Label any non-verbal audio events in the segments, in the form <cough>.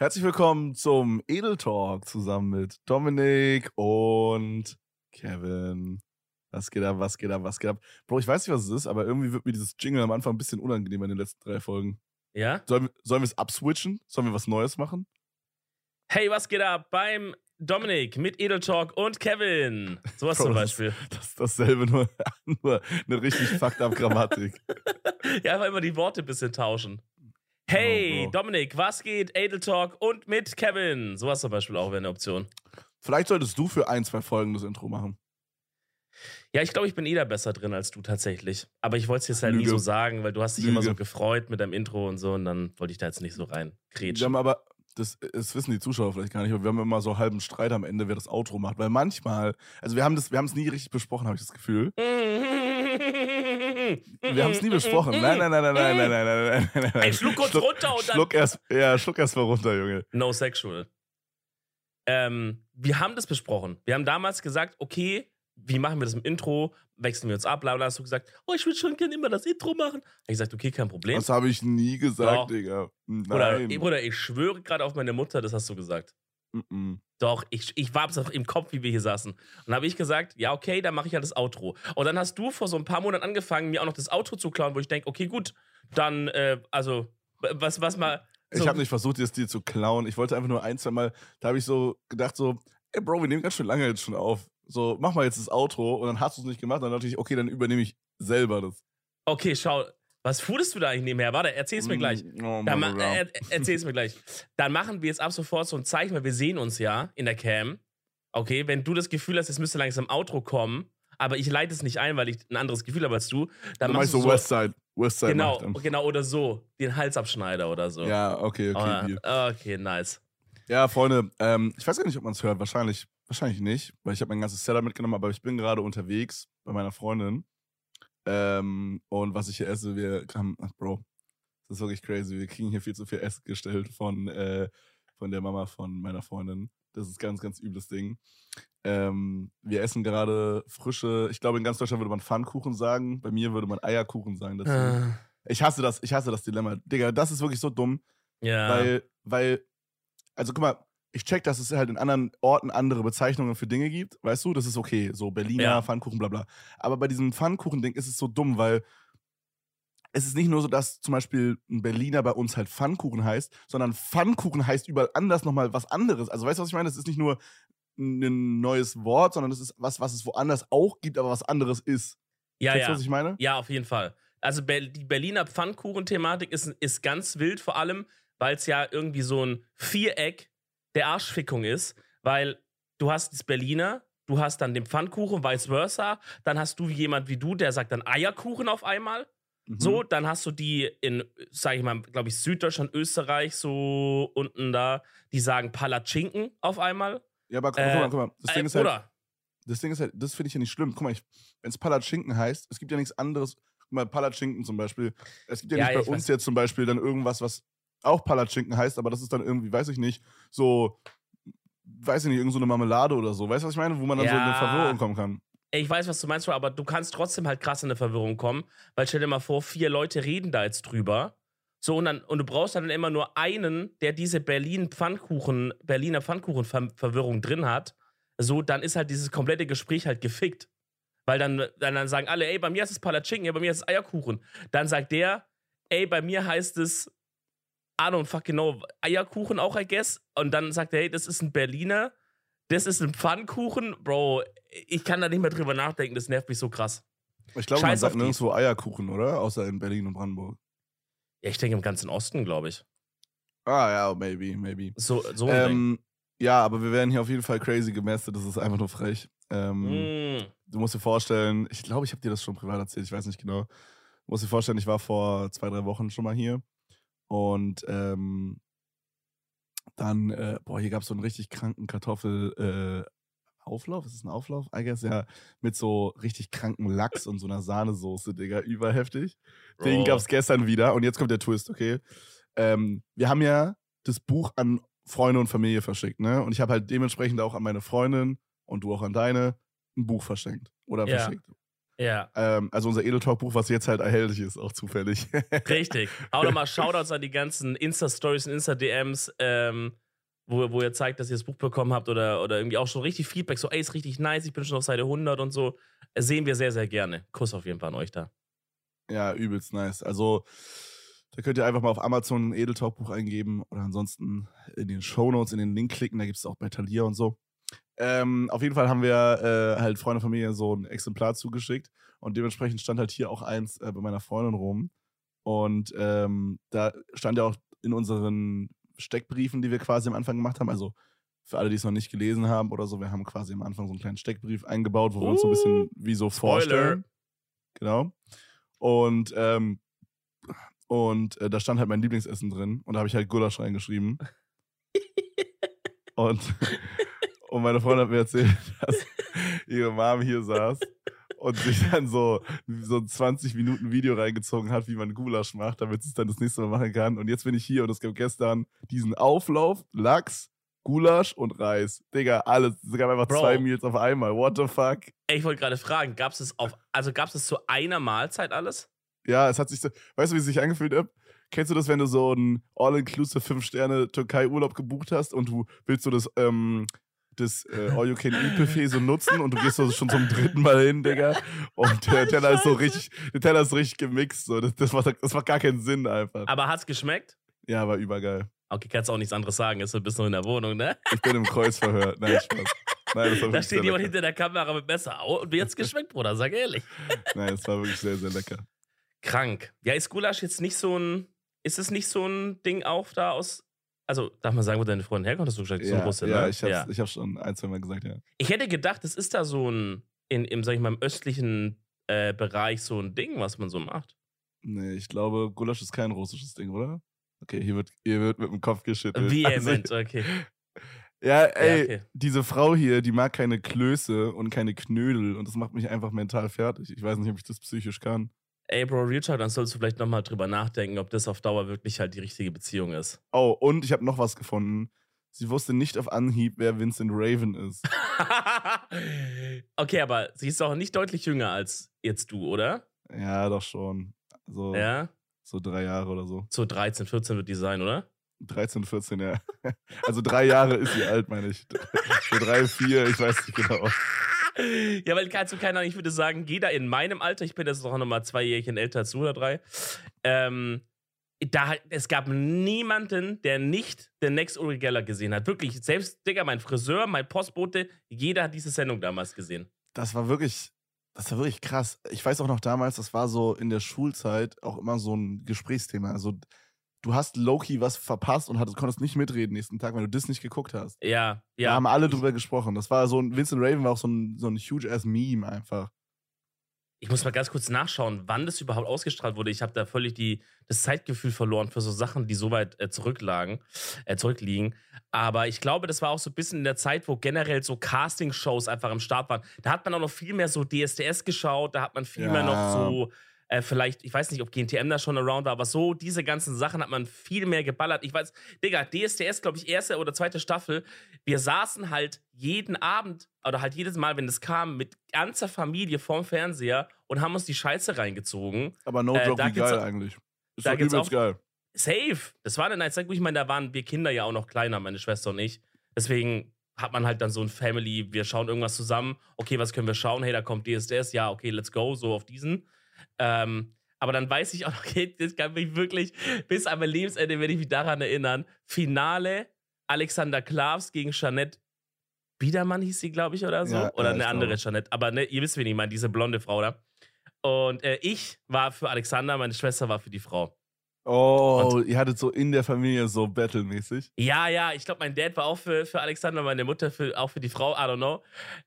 Herzlich willkommen zum Edel Talk zusammen mit Dominik und Kevin. Was geht ab, was geht ab, was geht ab? Bro, ich weiß nicht, was es ist, aber irgendwie wird mir dieses Jingle am Anfang ein bisschen unangenehm in den letzten drei Folgen. Ja? Sollen, wir- sollen wir es abswitchen? Sollen wir was Neues machen? Hey, was geht ab beim Dominik mit Edel Talk und Kevin? Sowas Bro, zum Beispiel. Das ist dasselbe, nur, <laughs> nur eine richtig fucked up Grammatik. <laughs> Ja, einfach immer die Worte ein bisschen tauschen. Hey, Oh. Dominik, was geht? Edel Talk und mit Kevin. Sowas zum Beispiel auch wäre eine Option. Vielleicht solltest du für ein, zwei Folgen das Intro machen. Ja, ich glaube, ich bin eh da besser drin als du tatsächlich. Aber ich wollte es jetzt halt nie Lüge. so sagen, weil du hast dich immer so Lüge. gefreut mit deinem Intro und so und dann wollte ich da jetzt nicht so rein Wir kretschen. haben aber, das, das wissen die Zuschauer vielleicht gar nicht, aber wir haben immer so halben Streit am Ende, wer das Outro macht. Weil manchmal, also wir haben das, wir haben es nie richtig besprochen, habe ich das Gefühl. <laughs> Wir haben es nie besprochen. Nein, nein, nein, nein, nein, nein, nein, nein, nein, nein. Ey, schluck kurz runter und dann- Schluck erst, ja, schluck erst mal runter, Junge. No sexual. Ähm, wir haben das besprochen. Wir haben damals gesagt, okay, wie machen wir das im Intro? Wechseln wir uns ab? Bla bla. Hast du gesagt, oh, ich würde schon gerne immer das Intro machen. Hab ich gesagt, okay, kein Problem. Das habe ich nie gesagt, Doch. Digga. Bruder, Nein. ey, Bruder, ich schwöre gerade auf meine Mutter, das hast du gesagt. Mm-mm. Doch, ich, ich war auch im Kopf, wie wir hier saßen. Und dann habe ich gesagt, ja, okay, dann mache ich ja das Outro. Und dann hast du vor so ein paar Monaten angefangen, mir auch noch das Outro zu klauen, wo ich denke, okay, gut, dann, äh, also, was, was mal. Ich so- habe nicht versucht, dir das dir zu klauen. Ich wollte einfach nur ein, zwei Mal, da habe ich so gedacht, so, ey Bro, wir nehmen ganz schön lange jetzt schon auf. So, mach mal jetzt das Outro und dann hast du es nicht gemacht. Dann dachte ich, okay, dann übernehme ich selber das. Okay, schau, was fudest du da eigentlich nebenher? Warte, erzähl's mir gleich. Mm, Oh, Dann ma- Bro. äh, erzähl's mir gleich. Dann machen wir jetzt ab sofort so ein Zeichen, weil wir sehen uns ja in der Cam. Okay, wenn du das Gefühl hast, es müsste langsam Outro kommen, aber ich leite es nicht ein, weil ich ein anderes Gefühl habe als du, dann ich machst du so Westside. Westside genau, genau oder so, den Halsabschneider oder so. Ja, okay, okay. Deal. okay, nice. Ja, Freunde, ähm, ich weiß gar nicht, ob man es hört. Wahrscheinlich, wahrscheinlich nicht, weil ich habe mein ganzes Setup mitgenommen, aber ich bin gerade unterwegs bei meiner Freundin. Ähm, und was ich hier esse, wir haben, ach Bro, das ist wirklich crazy. Wir kriegen hier viel zu viel Essen gestellt von, äh, von der Mama von meiner Freundin. Das ist ganz, ganz übles Ding. Ähm, wir essen gerade frische, ich glaube in ganz Deutschland würde man Pfannkuchen sagen, bei mir würde man Eierkuchen sagen dazu. Ah, Ich hasse das, ich hasse das Dilemma. Digga, das ist wirklich so dumm. ja. Weil, weil, also guck mal, ich check, dass es halt in anderen Orten andere Bezeichnungen für Dinge gibt, weißt du, das ist okay, so Berliner, Ja. Pfannkuchen, bla bla. Aber bei diesem Pfannkuchen-Ding ist es so dumm, weil es ist nicht nur so, dass zum Beispiel ein Berliner bei uns halt Pfannkuchen heißt, sondern Pfannkuchen heißt überall anders nochmal was anderes. Also weißt du, was ich meine? Es ist nicht nur ein neues Wort, sondern es ist was, was es woanders auch gibt, aber was anderes ist. ja, du, ja. was ich meine? Ja, auf jeden Fall. Also die Berliner Pfannkuchen-Thematik ist, ist ganz wild, vor allem, weil es ja irgendwie so ein Viereck der Arschfickung ist, weil du hast das Berliner, du hast dann den Pfannkuchen, vice versa, dann hast du jemand wie du, der sagt dann Eierkuchen auf einmal. Mhm. So, dann hast du die in, sag ich mal, glaube ich, Süddeutschland, Österreich, so unten da, die sagen Palatschinken auf einmal. Ja, aber guck, Äh, guck mal, guck mal. Das Ding Äh, ist halt, oder? das Ding ist halt, das finde ich ja nicht schlimm. Guck mal, wenn es Palatschinken heißt, es gibt ja nichts anderes. Guck mal, Palatschinken zum Beispiel. Es gibt ja, Ja, nicht bei uns weiß. jetzt zum Beispiel dann irgendwas, was auch Palatschinken heißt, aber das ist dann irgendwie, weiß ich nicht, so, weiß ich nicht, irgend so eine Marmelade oder so. Weißt du, was ich meine? Wo man dann so in eine Ja. Verwirrung kommen kann. Ey, Ich weiß, was du meinst, aber du kannst trotzdem halt krass in eine Verwirrung kommen, weil stell dir mal vor, vier Leute reden da jetzt drüber. So, und, dann, und du brauchst dann immer nur einen, der diese Berlin-Pfannkuchen, Berliner Pfannkuchen-Verwirrung drin hat. So, dann ist halt dieses komplette Gespräch halt gefickt. Weil dann, dann, dann sagen alle, ey, bei mir ist es Palatschinken, ja, bei mir ist es Eierkuchen. Dann sagt der, ey, bei mir heißt es, I don't fucking know, Eierkuchen auch, I guess. Und dann sagt er, hey, das ist ein Berliner, das ist ein Pfannkuchen. Bro, ich kann da nicht mehr drüber nachdenken, das nervt mich so krass. Ich glaube, man sagt nirgendwo Eierkuchen, oder? Außer in Berlin und Brandenburg. Ja, ich denke im ganzen Osten, glaube ich. Ah, ja, maybe, maybe. So, so. Ähm, ja, aber wir werden hier auf jeden Fall crazy gemästet. Das ist einfach nur frech. Ähm, Mm. Du musst dir vorstellen, ich glaube, ich habe dir das schon privat erzählt, ich weiß nicht genau. Du musst dir vorstellen, ich war vor zwei, drei Wochen schon mal hier. Und ähm, dann, äh, boah, hier gab es so einen richtig kranken Kartoffel. Äh, Auflauf? Ist es ein Auflauf? I guess, ja. Mit so richtig kranken Lachs und so einer Sahnesoße, Digga. Überheftig. Den Bro. gab es gestern wieder. Und jetzt kommt der Twist, okay? Ähm, wir haben ja das Buch an Freunde und Familie verschickt, ne? Und ich habe halt dementsprechend auch an meine Freundin und du auch an deine ein Buch verschenkt oder Ja. verschickt. Ja. Ähm, also unser Edeltalk-Buch, was jetzt halt erhältlich ist, auch zufällig. <laughs> Richtig. Auch nochmal Shoutouts an die ganzen Insta-Stories und Insta-DMs, ähm, wo, wo ihr zeigt, dass ihr das Buch bekommen habt oder, oder irgendwie auch schon richtig Feedback, so, ey, ist richtig nice, ich bin schon auf Seite 100 und so. Sehen wir sehr, sehr gerne. Kuss auf jeden Fall an euch da. ja, übelst nice. Also da könnt ihr einfach mal auf Amazon ein Edeltalk-Buch eingeben oder ansonsten in den Shownotes in den Link klicken, da gibt es auch bei Thalia und so. Ähm, auf jeden Fall haben wir äh, halt Freunde und Familie so ein Exemplar zugeschickt und dementsprechend stand halt hier auch eins äh, bei meiner Freundin rum. Und ähm, da stand ja auch in unseren Steckbriefen, die wir quasi am Anfang gemacht haben, also für alle, die es noch nicht gelesen haben oder so, wir haben quasi am Anfang so einen kleinen Steckbrief eingebaut, wo wir uns so ein bisschen wie so Spoiler. vorstellen. Genau. Und, ähm, und äh, da stand halt mein Lieblingsessen drin und da habe ich halt Gulasch reingeschrieben. <laughs> und, und meine Freundin hat mir erzählt, <laughs> dass ihre Mom hier saß und sich dann so, so ein 20 Minuten Video reingezogen hat, wie man Gulasch macht, damit sie es dann das nächste Mal machen kann. Und jetzt bin ich hier und es gab gestern diesen Auflauf, Lachs, Gulasch und Reis. Digga, alles. Es gab einfach Bro. zwei Meals auf einmal. What the fuck? Ey, ich wollte gerade fragen, gab es auf, also gab es zu einer Mahlzeit alles? Ja, es hat sich so, weißt du, wie es sich angefühlt hat? Kennst du das, wenn du so einen All-Inclusive 5-Sterne-Türkei-Urlaub gebucht hast und du willst so das, ähm, das äh, All-You-Can-Eat-Buffet so nutzen und du gehst so schon zum dritten Mal hin, Digga. Und der Teller ist so richtig, der Teller ist richtig gemixt. So. Das, das, macht, das macht gar keinen Sinn einfach. Aber hat's geschmeckt? Ja, war übergeil. Okay, kannst auch nichts anderes sagen, ist so bist noch in der Wohnung, ne? Ich bin im Kreuzverhör. Nein, Spaß. Nein, das war Da steht jemand lecker. hinter der Kamera mit Messer. Und wie hat's geschmeckt, Bruder? Sag ehrlich. Nein, es war wirklich sehr, sehr lecker. Krank. Ja, ist Gulasch jetzt nicht so ein. Ist es nicht so ein Ding auch da aus. Also, darf man sagen, wo deine Freundin herkommt? Hast du gesagt, so ein Ja, Russe, ja, ne? ich hab's, ich hab's schon ein, zwei Mal gesagt, ja. Ich hätte gedacht, es ist da so ein. In, im, sag ich mal, im östlichen äh, Bereich so ein Ding, was man so macht. Nee, ich glaube, Gulasch ist kein russisches Ding, oder? Okay, hier wird, hier wird mit dem Kopf geschüttelt. Also, Vehement, okay. <laughs> ja, ey, Ja, okay. diese Frau hier, die mag keine Klöße und keine Knödel und das macht mich einfach mental fertig. Ich weiß nicht, ob ich das psychisch kann. Ey, Bro, Real Talk, dann sollst du vielleicht nochmal drüber nachdenken, ob das auf Dauer wirklich halt die richtige Beziehung ist. Oh, und ich habe noch was gefunden. Sie wusste nicht auf Anhieb, wer Vincent Raven ist. <laughs> okay, aber sie ist auch nicht deutlich jünger als jetzt du, oder? Ja, doch schon. So, Ja? so drei Jahre oder so. So 13, 14 wird die sein, oder? 13, 14, ja. <laughs> Also drei Jahre ist sie alt, meine ich. <laughs> So drei, vier, ich weiß nicht genau. Ja, weil kannst du keiner, ich würde sagen, jeder in meinem Alter, ich bin jetzt noch mal zwei Jährchen älter als du oder drei, ähm, da, es gab niemanden, der nicht den Next Uri Geller gesehen hat. Wirklich, selbst, Digga, mein Friseur, mein Postbote, jeder hat diese Sendung damals gesehen. Das war wirklich, das war wirklich krass. Ich weiß auch noch damals, das war so in der Schulzeit auch immer so ein Gesprächsthema. Also du hast Loki was verpasst und hattest, konntest nicht mitreden nächsten Tag, wenn du das nicht geguckt hast. Ja, Da ja. haben alle drüber gesprochen. Das war so ein, Vincent Raven war auch so ein, so ein huge ass Meme einfach. Ich muss mal ganz kurz nachschauen, wann das überhaupt ausgestrahlt wurde. Ich habe da völlig die, das Zeitgefühl verloren für so Sachen, die so weit äh, zurücklagen, äh, zurückliegen. Aber ich glaube, das war auch so ein bisschen in der Zeit, wo generell so Casting-Shows einfach am Start waren. Da hat man auch noch viel mehr so DSDS geschaut, da hat man viel mehr noch Ja. so, äh, vielleicht, ich weiß nicht, ob GNTM da schon around war, aber so diese ganzen Sachen hat man viel mehr geballert. Ich weiß, Digga, DSDS, glaube ich, erste oder zweite Staffel. Wir saßen halt jeden Abend oder halt jedes Mal, wenn es kam, mit ganzer Familie vorm Fernseher und haben uns die Scheiße reingezogen. Aber no Äh, joke, wie geil auch- eigentlich. Ist da gibt's übelst auch- geil. Safe. Das war eine Zeit, wo ich meine, da waren wir Kinder ja auch noch kleiner, meine Schwester und ich. Deswegen hat man halt dann so ein Family, wir schauen irgendwas zusammen. Okay, was können wir schauen? Hey, da kommt DSDS. Ja, okay, let's go, so auf diesen. Ähm, aber dann weiß ich auch noch, <laughs> okay, das kann mich wirklich bis an mein Lebensende, werde ich mich daran erinnern. Finale Alexander Klavs gegen Jeanette Biedermann hieß sie, glaube ich, oder so. Ja, oder ja, eine andere glaube. Jeanette. Aber ne, ihr wisst, wen ich meine, diese blonde Frau da. Und äh, ich war für Alexander, meine Schwester war für die Frau. Oh, ihr hattet so in der Familie so battlemäßig. Ja, ja, ich glaube, mein Dad war auch für, für Alexander, meine Mutter für, auch für die Frau, I don't know.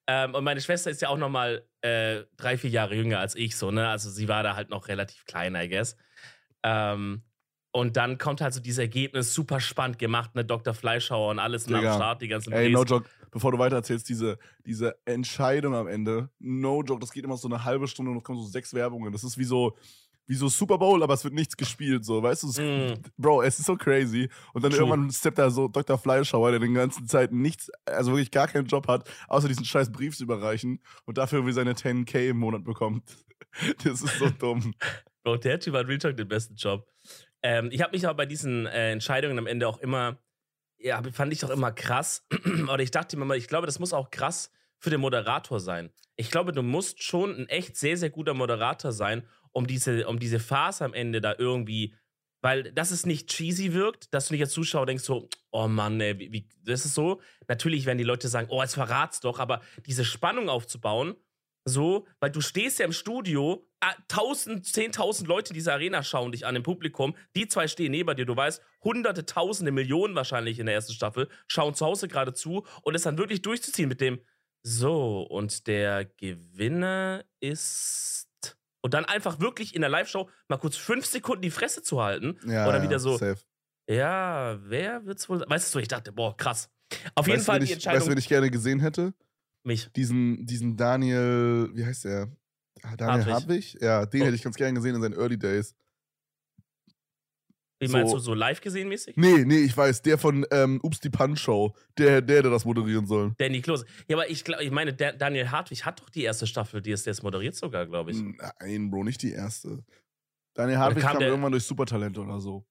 Ähm, und meine Schwester ist ja auch noch mal äh, drei, vier Jahre jünger als ich, so, ne? Also sie war da halt noch relativ klein, I guess. Ähm, und dann kommt halt so dieses Ergebnis, super spannend gemacht, ne? Dr. Fleischhauer und alles und am. Start, die ganzen Ey, no joke, bevor du weiter erzählst, diese, diese Entscheidung am Ende, no joke, das geht immer so eine halbe Stunde und es kommen so sechs Werbungen. Das ist wie so, wie so Super Bowl, aber es wird nichts gespielt, so, weißt du? Mm. Bro, es ist so crazy. Und dann True. irgendwann steppt da so Dr. Fleischhauer, der den ganzen Zeit nichts, also wirklich gar keinen Job hat, außer diesen scheiß Brief zu überreichen und dafür irgendwie seine 10k im Monat bekommt. <laughs> Das ist so dumm. Bro, der Typ hat Real Talk den besten Job. Ähm, ich habe mich aber bei diesen äh, Entscheidungen am Ende auch immer, ja, fand ich auch immer krass. <clears throat> Oder ich dachte mir mal, ich glaube, das muss auch krass für den Moderator sein. Ich glaube, du musst schon ein echt sehr, sehr guter Moderator sein, um diese, um diese Phase am Ende da irgendwie, weil dass es nicht cheesy wirkt, dass du nicht als Zuschauer denkst so, oh Mann, ey, wie, wie, das ist so. Natürlich werden die Leute sagen, oh, jetzt verrat's doch, aber diese Spannung aufzubauen, so, weil du stehst ja im Studio, ah, 1000, 10.000 Leute in dieser Arena schauen dich an im Publikum, die zwei stehen neben dir, du weißt, hunderte, tausende, Millionen wahrscheinlich in der ersten Staffel, schauen zu Hause gerade zu und es dann wirklich durchzuziehen mit dem, so, und der Gewinner ist. Und dann einfach wirklich in der Live-Show mal kurz fünf Sekunden die Fresse zu halten. Ja, Oder wieder so, Safe. ja, wer wird's wohl. Weißt du, ich dachte, boah, krass. Auf jeden weißt, Fall wen die ich, Weißt Entscheidung. du, wen ich gerne gesehen hätte? mich. Diesen, diesen Daniel, wie heißt der? Ah, Daniel Hartwig. Hartwig? Ja, den Oh. hätte ich ganz gerne gesehen in seinen Early Days. Wie so- meinst du, so live gesehen mäßig? Nee, nee, ich weiß, der von ähm, Ups die Punch Show. Der, der, der das moderieren soll. Danny Klose. Ja, aber ich, glaub, ich meine, der, Daniel Hartwig hat doch die erste Staffel, die es jetzt moderiert sogar, glaube ich. Nein, Bro, nicht die erste. Daniel Hartwig kam kam, der- irgendwann durch Supertalente oder so.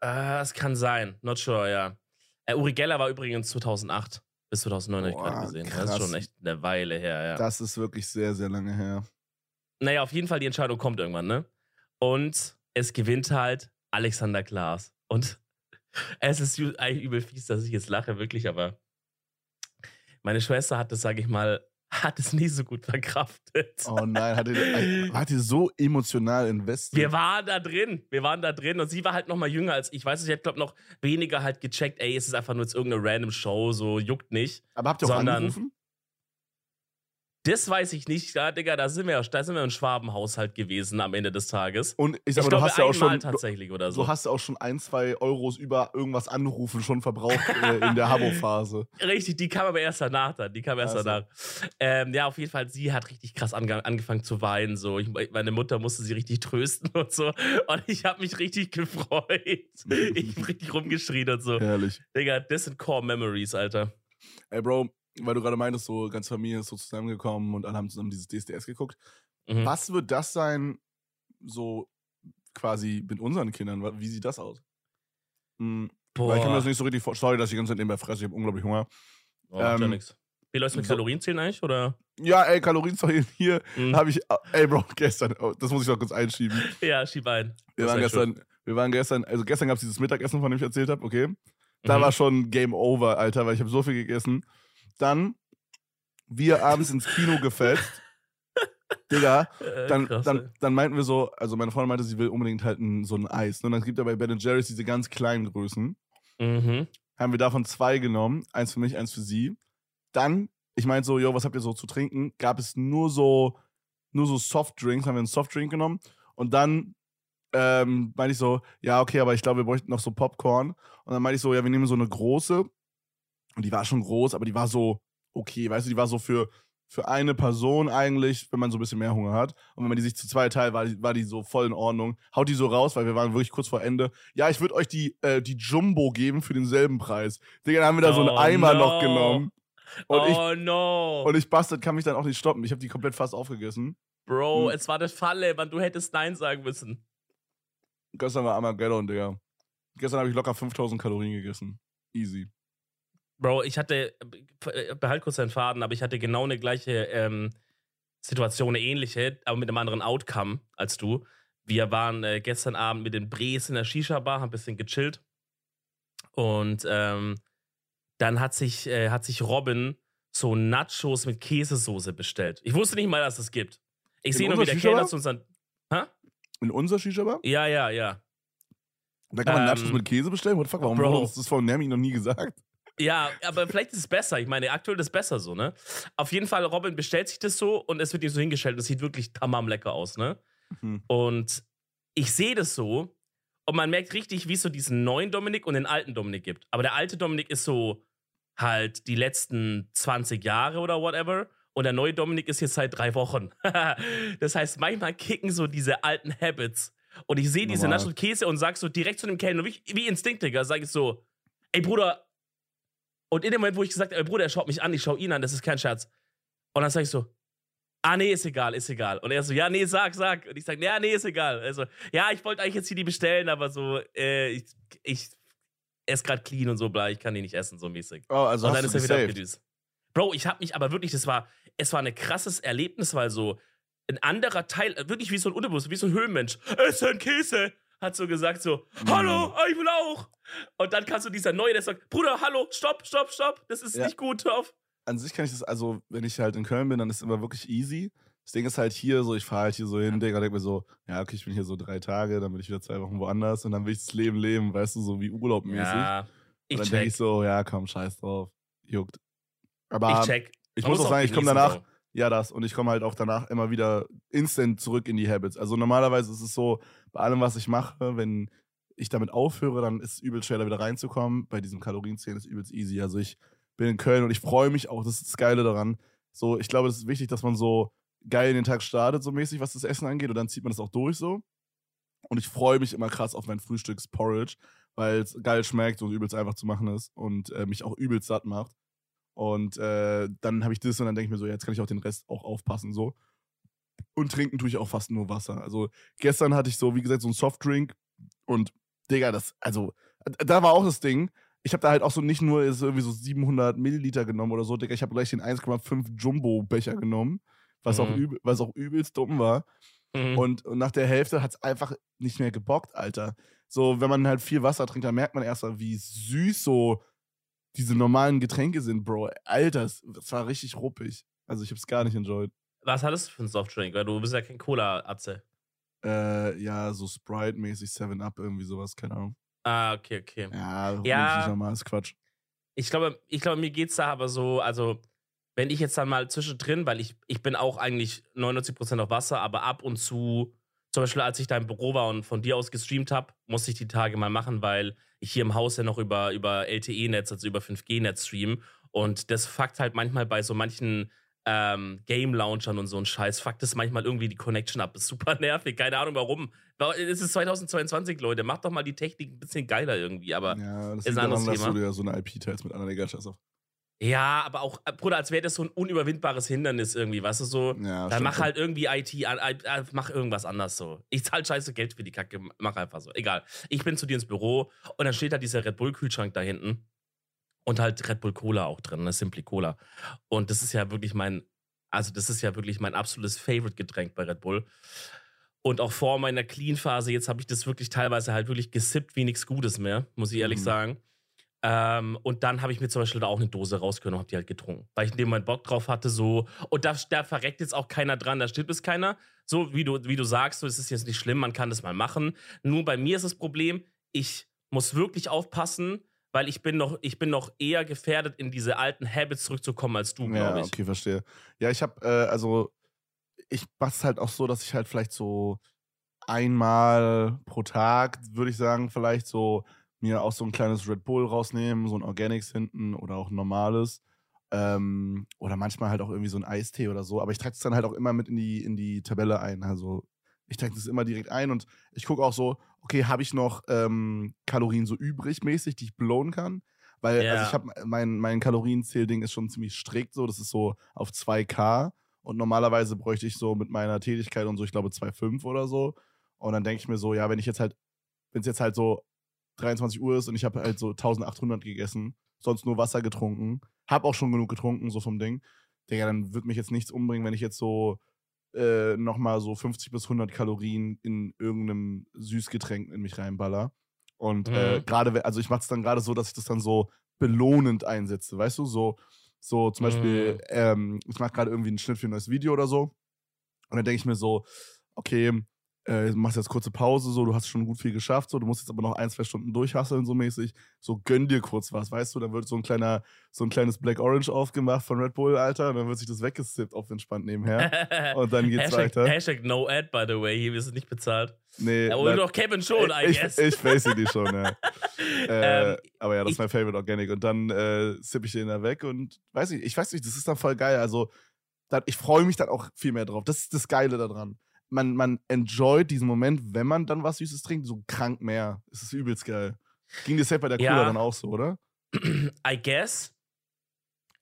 Es kann sein. Not sure, ja. Äh, Uri Geller war übrigens 2008 bis 2009, habe ich gerade gesehen. Das krass. ist schon echt eine Weile her, ja. Das ist wirklich sehr, sehr lange her. Naja, auf jeden Fall, die Entscheidung kommt irgendwann, ne? Und es gewinnt halt Alexander Klaas. Und <laughs> es ist eigentlich übel fies, dass ich jetzt lache, wirklich, aber meine Schwester hat das, sage ich mal, <laughs> hat es nie so gut verkraftet. Oh nein, hat hat ihr so emotional investiert? Wir waren da drin, wir waren da drin und sie war halt noch mal jünger als ich. Weiß ich, hat glaube noch weniger halt gecheckt, ey, es ist einfach nur jetzt irgendeine random Show, so juckt nicht. Aber habt ihr auch sondern- angerufen? Das weiß ich nicht, ja, Digga, da sind wir, da sind wir im Schwabenhaushalt gewesen am Ende des Tages. Und ich Ich sag mal, glaube, du hast ja auch schon. tatsächlich oder so. du hast ja auch schon ein, zwei Euros über irgendwas anrufen schon verbraucht äh, in der Habo-Phase. <laughs> Richtig, die kam aber erst danach dann. Die kam erst Also. danach. Ähm, ja, auf jeden Fall, sie hat richtig krass ange angefangen zu weinen. So. Ich, meine Mutter musste sie richtig trösten <laughs> und so. Und ich habe mich richtig gefreut. Ich hab richtig rumgeschrien und so. Herrlich. Digga, das sind Core Memories, Alter. Ey, Bro, weil du gerade meintest, so ganze Familie ist so zusammengekommen und alle haben zusammen dieses DSDS geguckt. Mhm. Was wird das sein, so quasi mit unseren Kindern? Wie sieht das aus? Hm, Boah. weil ich kann mir das nicht so richtig vorstellen. Sorry, dass ich die ganze Zeit nebenbei fresse. Ich habe unglaublich Hunger. Oh, macht ja ähm, nix. Wie läuft's mit so- Kalorienzählen eigentlich? Oder? Ja, ey, Kalorienzählen hier Mhm. habe ich. Ey, Bro, gestern, oh, das muss ich noch kurz einschieben. Ja, schieb ein. Wir Das waren schön. gestern, wir waren gestern, also gestern gab es dieses Mittagessen, von dem ich erzählt habe, okay? Da Mhm. war schon Game Over, Alter, weil ich habe so viel gegessen. Dann wir abends ins Kino gefetzt. <laughs> Digga, Äh, dann, krass, dann, dann meinten wir so, also meine Freundin meinte, sie will unbedingt halt ein, so ein Eis. Und dann gibt ja bei Ben Jerry's diese ganz kleinen Größen. Mhm. Haben wir davon zwei genommen, eins für mich, eins für sie. Dann, ich meinte so, yo, was habt ihr so zu trinken? Gab es nur so, nur so Softdrinks, haben wir einen Softdrink genommen. Und dann ähm, meinte ich so, ja, okay, aber ich glaube, wir bräuchten noch so Popcorn. Und dann meinte ich so, ja, wir nehmen so eine große. Und die war schon groß, aber die war so okay, weißt du, die war so für, für eine Person eigentlich, wenn man so ein bisschen mehr Hunger hat. Und wenn man die sich zu zwei teilt, war die, war die so voll in Ordnung. Haut die so raus, weil wir waren wirklich kurz vor Ende. Ja, ich würde euch die, äh, die Jumbo geben für denselben Preis. Digga, dann haben wir da so einen Oh, Eimer no. noch genommen. Und ich, oh no. und ich Bastard kann mich dann auch nicht stoppen. Ich habe die komplett fast aufgegessen. Bro, Hm. es war eine Falle, Mann. Du hättest Nein sagen müssen. Gestern war Armageddon, Digga. Gestern habe ich locker 5000 Kalorien gegessen. Easy. Bro, ich hatte, äh, behalt kurz deinen Faden, aber ich hatte genau eine gleiche ähm, Situation, eine ähnliche, aber mit einem anderen Outcome als du. Wir waren äh, gestern Abend mit den Brees in der Shisha-Bar, haben ein bisschen gechillt. Und ähm, dann hat sich, äh, hat sich Robin so Nachos mit Käsesoße bestellt. Ich wusste nicht mal, dass es das gibt. Ich sehe nur, wie unserer der? Kellner zu uns dann. Hä? In unser Shisha-Bar? Ja, ja, ja. Da kann man Ähm, Nachos mit Käse bestellen? What the fuck? Warum Bro. wurde uns das von Nermi noch nie gesagt? Ja, aber vielleicht ist es besser. Ich meine, aktuell ist es besser so, ne? Auf jeden Fall, Robin bestellt sich das so und es wird ihm so hingestellt. und Es sieht wirklich tamam lecker aus, ne? Mhm. Und ich sehe das so und man merkt richtig, wie es so diesen neuen Dominik und den alten Dominik gibt. Aber der alte Dominik ist so halt die letzten 20 Jahre oder whatever. Und der neue Dominik ist jetzt seit drei Wochen. <laughs> das heißt, manchmal kicken so diese alten Habits. Und ich sehe diese. Naschen Käse und sag so direkt zu dem Kellner, wie, wie Instinkt, Digga, sag ich so, ey Bruder. Und in dem Moment, wo ich gesagt habe, Bruder, er schaut mich an, ich schau ihn an, das ist kein Scherz. Und dann sag ich so, ah nee, ist egal, ist egal. Und er so, ja, nee, sag, sag. Und ich sag, ja, nee, ist egal. Also, ja, ich wollte eigentlich jetzt hier die bestellen, aber so, äh, ich, ich esse gerade clean und so, bla, ich kann die nicht essen, so mäßig. Oh, also und dann ist er wieder abgedüst. Bro, ich hab mich aber wirklich, das war, es war ein krasses Erlebnis, weil so ein anderer Teil, wirklich wie so ein Unterbewusst, wie so ein Höhenmensch, Essen Käse, hat so gesagt so, Mhm. hallo, ah, ich will auch. Und dann kam so dieser Neue, der sagt, Bruder, hallo, stopp, stopp, stopp, das ist Ja. nicht gut, hör auf. An sich kann ich das, also wenn ich halt in Köln bin, dann ist es immer wirklich easy. Das Ding ist halt hier so, ich fahre halt hier so hin, Digga, denk mir so, ja, okay, ich bin hier so drei Tage, dann bin ich wieder zwei Wochen woanders und dann will ich das Leben leben, weißt du, so wie Urlaubmäßig. Ja, und ich dann denke ich so, ja, komm, scheiß drauf, juckt. Aber ich check. ich muss auch sagen, ich komme danach, Bro. Ja, das. Und ich komme halt auch danach immer wieder instant zurück in die Habits. Also normalerweise ist es so, bei allem, was ich mache, wenn ich damit aufhöre, dann ist es übel schwer, da wieder reinzukommen. Bei diesem Kalorienzählen ist übelst easy. Also ich bin in Köln und ich freue mich auch, das ist das Geile daran. So, ich glaube, es ist wichtig, dass man so geil in den Tag startet, so mäßig, was das Essen angeht. Und dann zieht man das auch durch so. Und ich freue mich immer krass auf mein Frühstücksporridge, weil es geil schmeckt und übelst einfach zu machen ist und äh, mich auch übelst satt macht. Und äh, dann habe ich das und dann denke ich mir so, jetzt kann ich auch den Rest auch aufpassen so. Und trinken tue ich auch fast nur Wasser. Also gestern hatte ich so, wie gesagt, so einen Softdrink und Digga, das, also, da war auch das Ding. Ich habe da halt auch so nicht nur so irgendwie so 700 Milliliter genommen oder so, Digga, ich habe gleich den 1,5 Jumbo-Becher genommen, was, auch Mhm. übel, was auch übelst dumm war. Mhm. Und, und nach der Hälfte hat es einfach nicht mehr gebockt, Alter. So, wenn man halt viel Wasser trinkt, dann merkt man erstmal, wie süß so diese normalen Getränke sind, Bro. Alter, das, das war richtig ruppig. Also ich hab's gar nicht enjoyed. Was hattest du für einen Softdrink? Weil du bist ja kein Cola-Atze. Äh, ja, so Sprite-mäßig, 7-Up, irgendwie sowas, keine Ahnung. Ah, okay, okay. Ja, Ja. richtig normales Quatsch. Ich glaube, ich glaube, mir geht's da aber so, also, wenn ich jetzt dann mal zwischendrin, weil ich, ich bin auch eigentlich 99% auf Wasser, aber ab und zu, zum Beispiel als ich da im Büro war und von dir aus gestreamt habe, musste ich die Tage mal machen, weil ich hier im Haus ja noch über, über LTE-Netz, also über 5G-Netz stream. Und das fuckt halt manchmal bei so manchen ähm, Game-Launchern und so ein Scheiß, fuckt das manchmal irgendwie die Connection ab. Ist <laughs> super nervig, keine Ahnung warum. Es ist 2022, Leute, macht doch mal die Technik ein bisschen geiler irgendwie, aber. Ja, das ist ein anderes daran, dass Thema. du dir so eine IP teilst mit anderen Egal, scheiß auf. Ja, aber auch, äh, Bruder, als wäre das so ein unüberwindbares Hindernis irgendwie, weißt du, so. Ja, dann mach halt irgendwie IT, an, äh, mach irgendwas anders so. Ich zahl scheiße Geld für die Kacke, mach einfach so. Egal. Ich bin zu dir ins Büro und dann steht da dieser Red Bull-Kühlschrank da hinten und halt Red Bull Cola auch drin, ne? Simply Cola. Und das ist ja wirklich mein, also das ist ja wirklich mein absolutes Favorite-Getränk bei Red Bull. Und auch vor meiner Clean-Phase, jetzt habe ich das wirklich teilweise halt wirklich gesippt wie nichts Gutes mehr, muss ich ehrlich Mhm. sagen. Ähm, und dann habe ich mir zum Beispiel da auch eine Dose rausgenommen und habe die halt getrunken. Weil ich in dem Moment Bock drauf hatte, so. Und da, da verreckt jetzt auch keiner dran, da stirbt es keiner. So, wie du, wie du sagst, so, es ist jetzt nicht schlimm, man kann das mal machen. Nur bei mir ist das Problem, ich muss wirklich aufpassen, weil ich bin noch, ich bin noch eher gefährdet, in diese alten Habits zurückzukommen als du, Ja, glaube ich. okay, verstehe. Ja, ich habe, äh, also, ich mach's halt auch so, dass ich halt vielleicht so einmal pro Tag, würde ich sagen, vielleicht so mir auch so ein kleines Red Bull rausnehmen, so ein Organics hinten oder auch ein normales. Ähm, oder manchmal halt auch irgendwie so ein Eistee oder so. Aber ich trage es dann halt auch immer mit in die, in die Tabelle ein. Also ich trage das immer direkt ein und ich gucke auch so, okay, habe ich noch ähm, Kalorien so übrig mäßig, die ich belohnen kann? Weil Ja. also ich habe mein, mein Kalorienzählding ist schon ziemlich strikt so, das ist so auf 2K und normalerweise bräuchte ich so mit meiner Tätigkeit und so, ich glaube 2,5 oder so. Und dann denke ich mir so, ja, wenn ich jetzt halt, wenn es jetzt halt so 23 Uhr ist und ich habe halt so 1800 gegessen, sonst nur Wasser getrunken, habe auch schon genug getrunken, so vom Ding, Digga, dann wird mich jetzt nichts umbringen, wenn ich jetzt so äh, nochmal so 50 bis 100 Kalorien in irgendeinem Süßgetränk in mich reinballer. Und äh, Mhm. gerade, also ich mache es dann gerade so, dass ich das dann so belohnend einsetze, weißt du, so, so zum Beispiel, Mhm. ähm, ich mache gerade irgendwie einen Schnitt für ein neues Video oder so. Und dann denke ich mir so, okay, äh, du machst jetzt kurze Pause, so, du hast schon gut viel geschafft, so, du musst jetzt aber noch ein, zwei Stunden durchhasseln, so mäßig. So, gönn dir kurz was, weißt du? Dann wird so ein kleiner, so ein kleines Black Orange aufgemacht von Red Bull, Alter, und dann wird sich das weggesippt auf entspannt nebenher. <laughs> Und dann geht's Hashtag, weiter. Hashtag no ad, by the way. Hier ist es nicht bezahlt. Nee, nein, doch Kevin schon, I ich, guess. ich face die schon, ja. <laughs> äh, Ähm, aber ja, das ich- ist mein Favorite Organic. Und dann äh, sippe ich den da weg und weiß ich, ich weiß nicht, das ist dann voll geil. Also, ich freue mich dann auch viel mehr drauf. Das ist das Geile daran. Man, man enjoyt diesen Moment, wenn man dann was Süßes trinkt, so krank mehr. Es ist übelst geil. Ging dir safe bei der Ja. Cola dann auch so, oder? <clears throat> I guess.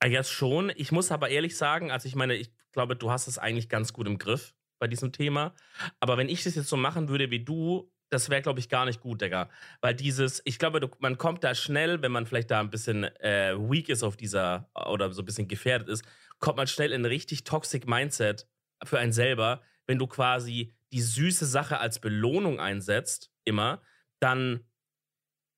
I guess schon. Ich muss aber ehrlich sagen, also ich meine, ich glaube, du hast es eigentlich ganz gut im Griff bei diesem Thema. Aber wenn ich das jetzt so machen würde wie du, das wäre, glaube ich, gar nicht gut, Digga. Weil dieses, ich glaube, du, man kommt da schnell, wenn man vielleicht da ein bisschen äh, weak ist auf dieser oder so ein bisschen gefährdet ist, kommt man schnell in ein richtig toxic Mindset für einen selber, wenn du quasi die süße Sache als Belohnung einsetzt, immer, dann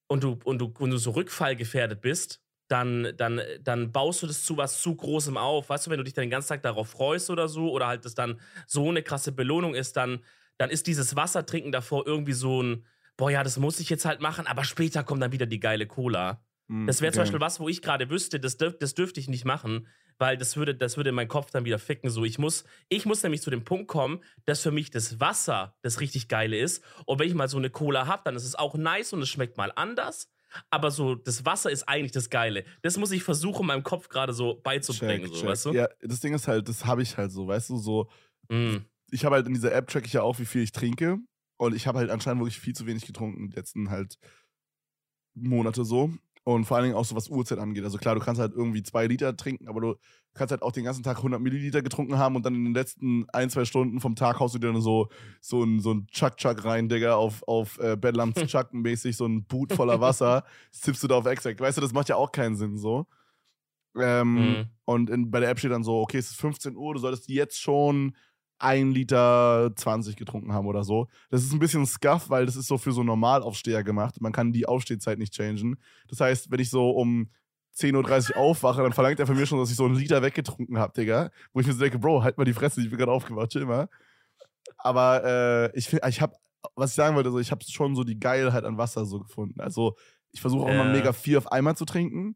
und du, und du, und du so rückfallgefährdet bist, dann, dann, dann baust du das zu was zu Großem auf. Weißt du, wenn du dich dann den ganzen Tag darauf freust oder so, oder halt das dann so eine krasse Belohnung ist, dann, dann ist dieses Wassertrinken davor irgendwie so ein, boah, ja, das muss ich jetzt halt machen, aber später kommt dann wieder die geile Cola. Hm, Das wäre zum okay. Beispiel was, wo ich gerade wüsste, das, dürf, das dürfte ich nicht machen, weil das würde, das würde meinen Kopf dann wieder ficken. So, ich muss, ich muss nämlich zu dem Punkt kommen, dass für mich das Wasser das richtig geile ist. Und wenn ich mal so eine Cola habe, dann ist es auch nice und es schmeckt mal anders. Aber so, das Wasser ist eigentlich das Geile. Das muss ich versuchen, meinem Kopf gerade so beizubringen, Check, so, check. weißt du? Ja, das Ding ist halt, das habe ich halt so, weißt du, so, Mm. ich habe halt in dieser App track ich ja auch, wie viel ich trinke. Und ich habe halt anscheinend wirklich viel zu wenig getrunken die letzten halt Monate so. Und vor allen Dingen auch so, was Uhrzeit angeht. Also klar, du kannst halt irgendwie zwei Liter trinken, aber du kannst halt auch den ganzen Tag 100 Milliliter getrunken haben und dann in den letzten ein, zwei Stunden vom Tag haust du dir dann so, so ein, so ein Chuck-Chuck rein, Digga, auf, auf äh, Bedlams <laughs> Chuck-mäßig, so ein Boot voller <laughs> Wasser, zippst du da auf Exact. Weißt du, das macht ja auch keinen Sinn so. Ähm, Mhm. Und in, bei der App steht dann so, okay, es ist 15 Uhr, du solltest jetzt schon 1 Liter 20 getrunken haben oder so. Das ist ein bisschen scuff, weil das ist so für so Normalaufsteher gemacht. Man kann die Aufstehzeit nicht changen. Das heißt, wenn ich so um 10.30 Uhr aufwache, dann verlangt er von mir schon, dass ich so einen Liter weggetrunken habe, Digga. Wo ich mir so denke, Bro, halt mal die Fresse, ich bin gerade aufgewacht, chill mal. Aber äh, ich, ich habe, was ich sagen wollte, so, ich habe schon so die Geilheit an Wasser so gefunden. Also ich versuche auch immer Ja. mega viel auf einmal zu trinken,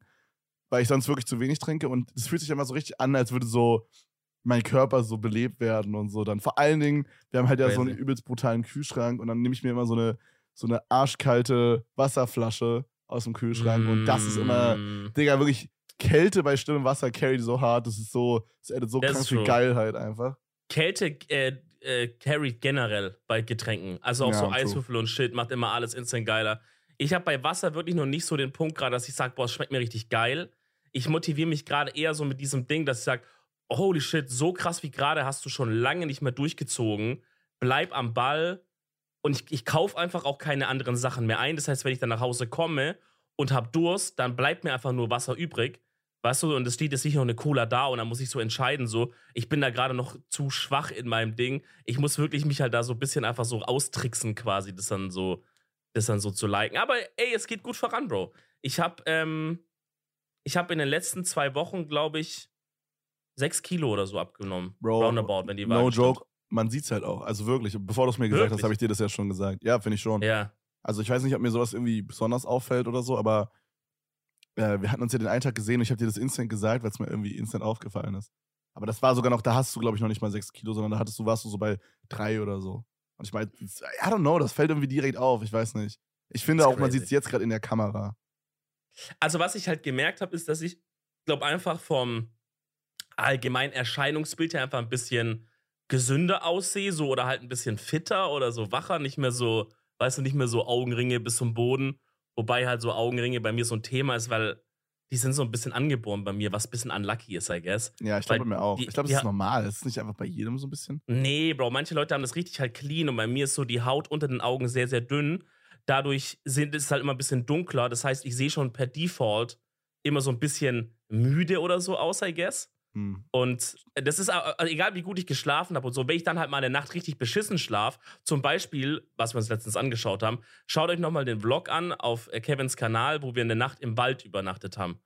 weil ich sonst wirklich zu wenig trinke. Und es fühlt sich immer so richtig an, als würde so mein Körper so belebt werden und so. Dann vor allen Dingen, wir haben halt ja so einen Crazy. übelst brutalen Kühlschrank und dann nehme ich mir immer so eine, so eine arschkalte Wasserflasche aus dem Kühlschrank und das ist immer, Mm. Digga, wirklich Kälte bei stillem Wasser carry so hart. Das ist so, das addet so Das krank viel. Geilheit einfach. Kälte äh, äh, carried generell bei Getränken. Also auch Ja, so. Eiswürfel und Shit macht immer alles instant geiler. Ich habe bei Wasser wirklich noch nicht so den Punkt gerade, dass ich sage, boah, es schmeckt mir richtig geil. Ich motiviere mich gerade eher so mit diesem Ding, dass ich sage, holy shit, so krass wie gerade hast du schon lange nicht mehr durchgezogen. Bleib am Ball. Und ich, ich kaufe einfach auch keine anderen Sachen mehr ein. Das heißt, wenn ich dann nach Hause komme und habe Durst, dann bleibt mir einfach nur Wasser übrig. Weißt du, und es steht jetzt nicht noch eine Cola da und dann muss ich so entscheiden, so, ich bin da gerade noch zu schwach in meinem Ding. Ich muss wirklich mich halt da so ein bisschen einfach so austricksen, quasi, das dann so, das dann so zu liken. Aber ey, es geht gut voran, Bro. Ich habe, ähm, ich habe in den letzten zwei Wochen, glaube ich, sechs Kilo oder so abgenommen. Bro, Roundabout, wenn die No Waage joke, man sieht's halt auch. Also wirklich, bevor du es mir gesagt Wirklich? hast, habe ich dir das ja schon gesagt. Ja, finde ich schon. Ja. Also ich weiß nicht, ob mir sowas irgendwie besonders auffällt oder so, aber äh, wir hatten uns ja den einen Tag gesehen und ich habe dir das instant gesagt, weil es mir irgendwie instant aufgefallen ist. Aber das war sogar noch, da hast du, glaube ich, noch nicht mal sechs Kilo, sondern da hattest du, warst du so bei drei oder so. Und ich meine, I don't know, das fällt irgendwie direkt auf, ich weiß nicht. Ich finde auch, man crazy. sieht es jetzt gerade in der Kamera. Also, was ich halt gemerkt habe, ist, dass ich, glaube einfach vom allgemeinen Erscheinungsbild her einfach ein bisschen gesünder aussehe, so oder halt ein bisschen fitter oder so wacher, nicht mehr so, weißt du, nicht mehr so Augenringe bis zum Boden. Wobei halt so Augenringe bei mir so ein Thema ist, weil die sind so ein bisschen angeboren bei mir, was ein bisschen unlucky ist, I guess. Ja, ich glaube bei mir auch. die- ich glaube, das ist normal. Das ist nicht einfach bei jedem so ein bisschen. Nee, Bro, manche Leute haben das richtig halt clean und bei mir ist so die Haut unter den Augen sehr, sehr dünn. Dadurch sind es halt immer ein bisschen dunkler. Das heißt, ich sehe schon per Default immer so ein bisschen müde oder so aus, I guess. Hm. Und das ist also egal, wie gut ich geschlafen habe und so, wenn ich dann halt mal eine Nacht richtig beschissen schlaf, zum Beispiel, was wir uns letztens angeschaut haben, schaut euch nochmal den Vlog an auf äh, Kevins Kanal, wo wir eine Nacht im Wald übernachtet haben.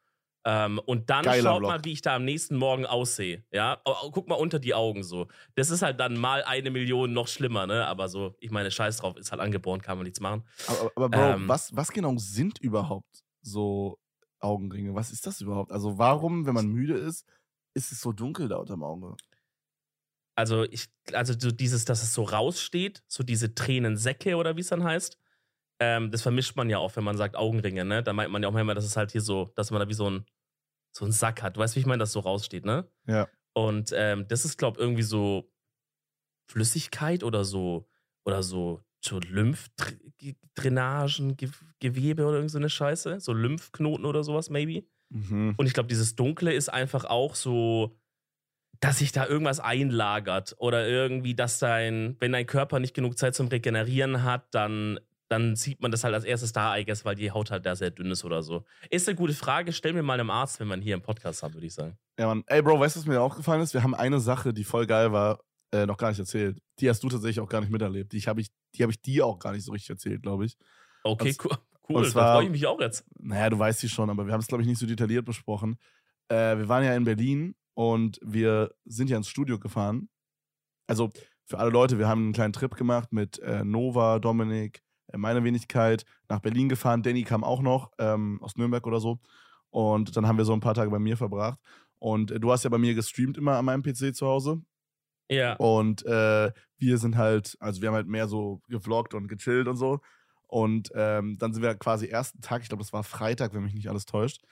Ähm, und dann Geiler schaut Vlog. mal, wie ich da am nächsten Morgen aussehe. Ja, guck mal unter die Augen so. Das ist halt dann mal eine Million noch schlimmer, ne? Aber so, ich meine, Scheiß drauf, ist halt angeboren, kann man nichts machen. Aber, aber Bro, Ähm. was, was genau sind überhaupt so Augenringe? Was ist das überhaupt? Also warum, wenn man müde ist, ist es so dunkel da unterm Auge? Also, ich, also so dieses, dass es so raussteht, so diese Tränensäcke oder wie es dann heißt, ähm, das vermischt man ja auch, wenn man sagt Augenringe, ne? Da meint man ja auch immer, dass es halt hier so, dass man da wie so ein, so ein Sack hat. Du weißt, wie ich meine, dass so raussteht, ne? Ja. Und ähm, das ist, glaube ich, irgendwie so Flüssigkeit oder so, oder so, so Lymphdrainagen, Gewebe oder irgend so eine Scheiße. So Lymphknoten oder sowas, maybe. Mhm. Und ich glaube, dieses Dunkle ist einfach auch so, dass sich da irgendwas einlagert oder irgendwie, dass dein, wenn dein Körper nicht genug Zeit zum Regenerieren hat, dann, dann sieht man das halt als erstes da, I guess, weil die Haut halt da sehr dünn ist oder so. Ist eine gute Frage. Stell mir mal einem Arzt, wenn man hier im Podcast hat, würde ich sagen. Ja, Mann. Ey, Bro, weißt du, was mir aufgefallen ist? Wir haben eine Sache, die voll geil war, äh, noch gar nicht erzählt. Die hast du tatsächlich auch gar nicht miterlebt. Die habe ich, die hab ich dir auch gar nicht so richtig erzählt, glaube ich. Okay, Und- cool. Cool, und da zwar- freue ich mich auch jetzt. Naja, du weißt sie schon, aber wir haben es, glaube ich, nicht so detailliert besprochen. Äh, wir waren ja in Berlin und wir sind ja ins Studio gefahren. Also für alle Leute, wir haben einen kleinen Trip gemacht mit äh, Nova, Dominik, äh, meiner Wenigkeit, nach Berlin gefahren. Danny kam auch noch ähm, aus Nürnberg oder so. Und dann haben wir so ein paar Tage bei mir verbracht. Und äh, du hast ja bei mir gestreamt immer an meinem PC zu Hause. Ja. Und äh, wir sind halt, also wir haben halt mehr so gevloggt und gechillt und so. Und ähm, dann sind wir quasi ersten Tag, ich glaube, das war Freitag, wenn mich nicht alles täuscht,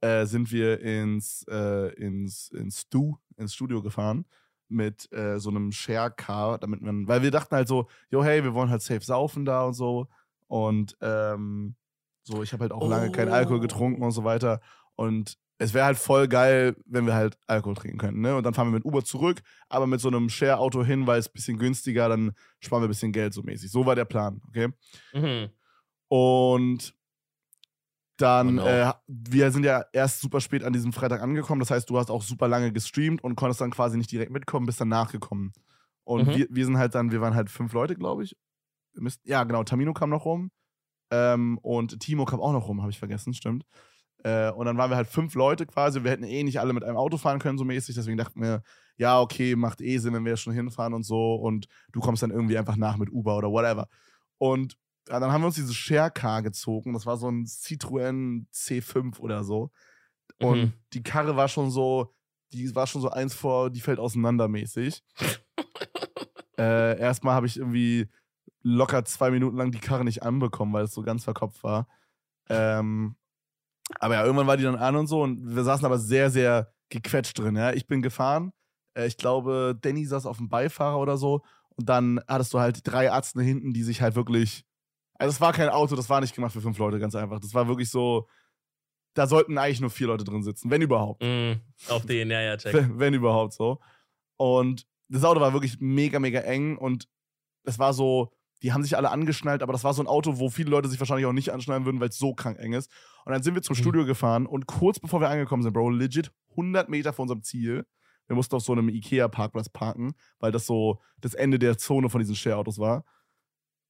äh, sind wir ins, äh, ins, ins Stu, ins Studio gefahren mit äh, so einem Share-Car, damit man, weil wir dachten halt so, jo, hey, wir wollen halt safe saufen da und so. Und ähm, so, ich habe halt auch lange keinen Alkohol Oh. getrunken und so weiter. Und es wäre halt voll geil, wenn wir halt Alkohol trinken könnten. Ne? Und dann fahren wir mit Uber zurück, aber mit so einem Share-Auto hin, weil es ein bisschen günstiger, dann sparen wir ein bisschen Geld so mäßig. So war der Plan, okay? Mhm. Und dann, Oh no. äh, wir sind ja erst super spät an diesem Freitag angekommen. Das heißt, du hast auch super lange gestreamt und konntest dann quasi nicht direkt mitkommen, bist dann nachgekommen. Und Mhm. wir, wir sind halt dann, wir waren halt fünf Leute, glaube ich. Müssten- Ja, genau, Tamino kam noch rum. Ähm, und Timo kam auch noch rum, habe ich vergessen, stimmt. Äh, und dann waren wir halt fünf Leute quasi. Wir hätten eh nicht alle mit einem Auto fahren können, so mäßig. Deswegen dachten wir, ja, okay, macht eh Sinn, wenn wir schon hinfahren und so. Und du kommst dann irgendwie einfach nach mit Uber oder whatever. Und ja, dann haben wir uns dieses Share-Car gezogen. Das war so ein Citroën C5 oder so. Und Mhm. die Karre war schon so, die war schon so eins vor, die fällt auseinander mäßig. <laughs> äh, erstmal habe ich irgendwie locker zwei Minuten lang die Karre nicht anbekommen, weil es so ganz verkopft war. Ähm, aber ja, irgendwann war die dann an und so und wir saßen aber sehr, sehr gequetscht drin. Ja? Ich bin gefahren. Äh, ich glaube, Danny saß auf dem Beifahrer oder so. Und dann hattest du halt drei Arzten hinten, die sich halt wirklich. Also, es war kein Auto, das war nicht gemacht für fünf Leute, ganz einfach. Das war wirklich so. Da sollten eigentlich nur vier Leute drin sitzen, wenn überhaupt. Mhm. Auf den, ja, ja, check. Wenn, wenn überhaupt so. Und das Auto war wirklich mega, mega eng und es war so, die haben sich alle angeschnallt, aber das war so ein Auto, wo viele Leute sich wahrscheinlich auch nicht anschnallen würden, weil es so krank eng ist. Und dann sind wir zum Mhm. Studio gefahren und kurz bevor wir angekommen sind, Bro, legit 100 Meter vor unserem Ziel, wir mussten auf so einem Ikea-Parkplatz parken, weil das so das Ende der Zone von diesen Share-Autos war.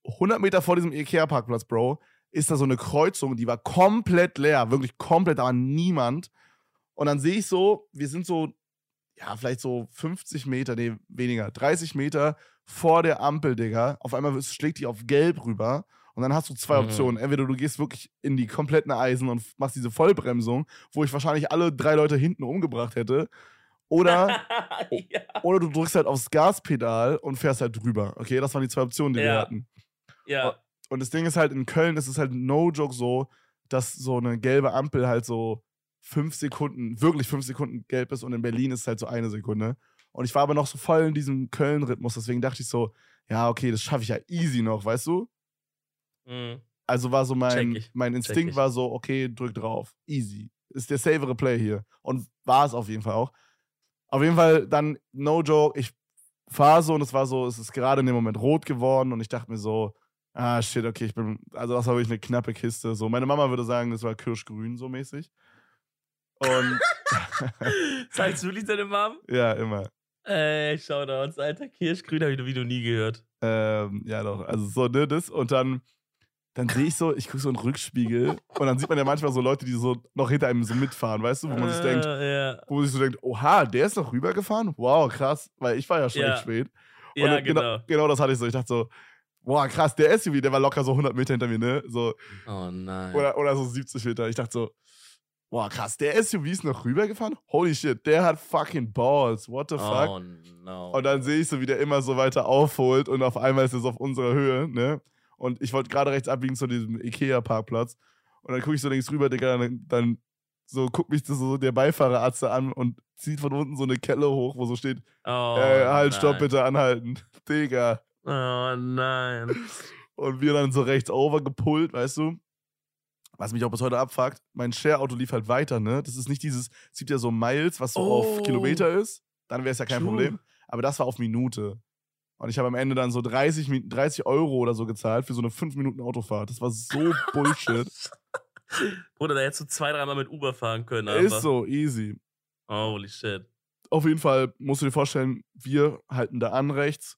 100 Meter vor diesem Ikea-Parkplatz, Bro, ist da so eine Kreuzung, die war komplett leer, wirklich komplett, da war niemand. Und dann sehe ich so, wir sind so, ja, vielleicht so 50 Meter, nee, weniger, 30 Meter vor der Ampel, Digga. Auf einmal schlägt die auf gelb rüber. Und dann hast du zwei Mhm. Optionen. Entweder du gehst wirklich in die kompletten Eisen und machst diese Vollbremsung, wo ich wahrscheinlich alle drei Leute hinten umgebracht hätte. Oder, <laughs> ja. oder du drückst halt aufs Gaspedal und fährst halt drüber. Okay, das waren die zwei Optionen, die wir Ja. hatten. ja. Und das Ding ist halt, in Köln ist es halt no joke so, dass so eine gelbe Ampel halt so fünf Sekunden, wirklich fünf Sekunden gelb ist und in Berlin ist es halt so eine Sekunde. Und ich war aber noch so voll in diesem Köln-Rhythmus, deswegen dachte ich so, ja, okay, das schaffe ich ja easy noch, weißt du? Mhm. Also war so mein, mein Instinkt war so, okay, drück drauf. Easy. Ist der savere Play hier. Und war es auf jeden Fall auch. Auf jeden Fall dann, no joke, ich fahre so und es war so, es ist gerade in dem Moment rot geworden und ich dachte mir so, ah shit, okay, ich bin, also das war wirklich eine knappe Kiste. So, meine Mama würde sagen, das war kirschgrün so mäßig. Und <laughs> Sagst du deine Mom? ja, immer. Ey, Shoutouts, alter Kirschgrün habe ich wie du nie gehört. Ähm, ja, doch. Also so, ne, das. Und dann, dann sehe ich so, ich gucke so in den Rückspiegel <laughs> und dann sieht man ja manchmal so Leute, die so noch hinter einem so mitfahren, weißt du, wo man sich denkt, Äh, ja. wo man sich so denkt, oha, der ist noch rübergefahren? Wow, krass, weil ich war ja schon Ja. echt spät. Und ja, dann- genau. Genau das hatte ich so. Ich dachte so, boah, krass, der SUV, der war locker so 100 Meter hinter mir, ne? So, Oh nein. oder, oder so 70 Meter. Ich dachte so, boah, krass, der SUV ist noch rübergefahren? Holy shit, der hat fucking Balls. What the fuck? oh no. Und dann sehe ich so, wie der immer so weiter aufholt und auf einmal ist es auf unserer Höhe, ne? Und ich wollte gerade rechts abbiegen zu diesem Ikea-Parkplatz. Und dann gucke ich so links rüber, Digga, dann, dann so guckt mich so der Beifahrerarzt an und zieht von unten so eine Kelle hoch, wo so steht, Oh, äh, halt, stopp, nein. bitte anhalten. <laughs> Digga. Oh nein. Und wir dann so rechts over gepullt, weißt du? Was mich auch bis heute abfuckt, mein Share-Auto lief halt weiter, ne? Das ist nicht dieses, es gibt ja so Miles, was so Oh. auf Kilometer ist. Dann wäre es ja kein True. Problem. Aber das war auf Minute. Und ich habe am Ende dann so 30, Mi- 30 Euro oder so gezahlt für so eine 5 Minuten Autofahrt. Das war so <laughs> Bullshit. Bruder, da hättest du zwei, dreimal mit Uber fahren können. Einfach. ist so, easy. Holy shit. Auf jeden Fall musst du dir vorstellen, wir halten da an rechts.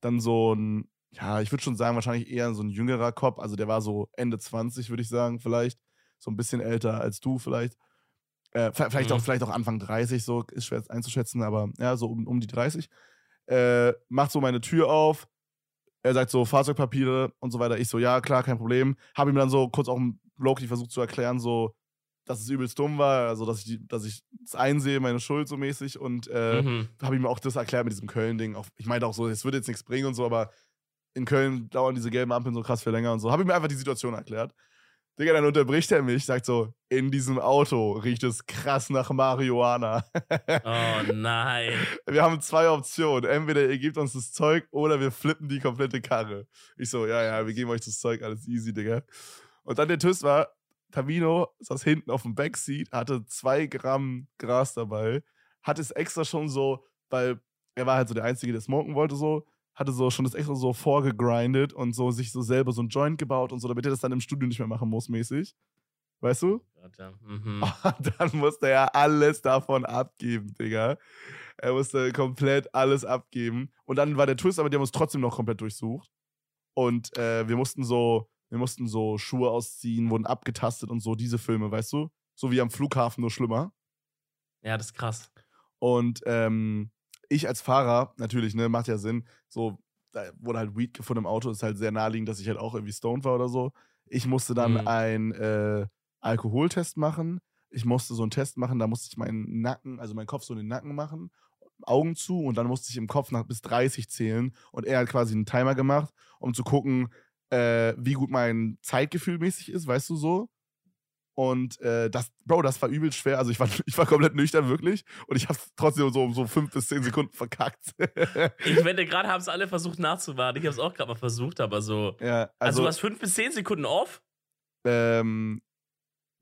Dann so ein, ja, ich würde schon sagen, wahrscheinlich eher so ein jüngerer Cop. Also der war so Ende 20, würde ich sagen, vielleicht. So ein bisschen älter als du, vielleicht. Äh, vielleicht, Mhm. auch, vielleicht auch Anfang 30, so ist schwer einzuschätzen, aber ja, so um, um die 30. Äh, macht so meine Tür auf. Er sagt so, Fahrzeugpapiere und so weiter. Ich so, ja, klar, kein Problem. Habe ihm dann so kurz auch im Loki versucht zu erklären, so, dass es übelst dumm war, also dass ich, dass ich es einsehe, meine Schuld so mäßig. Und äh, Mhm. habe ihm auch das erklärt mit diesem Köln-Ding. Ich meinte auch so, es würde jetzt nichts bringen und so, aber in Köln dauern diese gelben Ampeln so krass viel länger und so. Habe ihm einfach die Situation erklärt. Digga, dann unterbricht er mich, sagt so, in diesem Auto riecht es krass nach Marihuana. Oh nein. <laughs> wir haben zwei Optionen. Entweder ihr gebt uns das Zeug oder wir flippen die komplette Karre. Ich so, ja, ja, wir geben euch das Zeug, alles easy, Digga. Und dann der Twist war, Tamino saß hinten auf dem Backseat, hatte zwei Gramm Gras dabei, hat es extra schon so, weil er war halt so der Einzige, der smoken wollte so, hatte so schon das extra so vorgegrindet und so sich so selber so ein Joint gebaut und so, damit er das dann im Studio nicht mehr machen muss, mäßig. Weißt du? Gott, ja. Mhm. Und <laughs> dann musste er alles davon abgeben, Digga. Er musste komplett alles abgeben. Und dann war der Twist, aber die haben uns trotzdem noch komplett durchsucht. Und äh, wir mussten so, wir mussten so Schuhe ausziehen, wurden abgetastet und so, diese Filme, weißt du? So wie am Flughafen, nur schlimmer. Ja, das ist krass. Und ähm, ich als Fahrer, natürlich, ne, macht ja Sinn, so, da wurde halt Weed gefunden im Auto, ist halt sehr naheliegend, dass ich halt auch irgendwie stoned war oder so. Ich musste dann Mhm. einen äh, Alkoholtest machen. Ich musste so einen Test machen, da musste ich meinen Nacken, also meinen Kopf so in den Nacken machen, Augen zu und dann musste ich im Kopf nach bis 30 zählen und er hat quasi einen Timer gemacht, um zu gucken, äh, wie gut mein Zeitgefühl mäßig ist, weißt du so. Und äh, das, Bro, das war übel schwer. Also ich war, <laughs> ich war komplett nüchtern, wirklich. Und ich habe trotzdem so um so fünf bis zehn Sekunden verkackt. <laughs> Ich wette, gerade haben es alle versucht nachzuwarten. Ich habe es auch gerade mal versucht, aber so. ja, Also, also, du hast fünf bis zehn Sekunden off? ähm,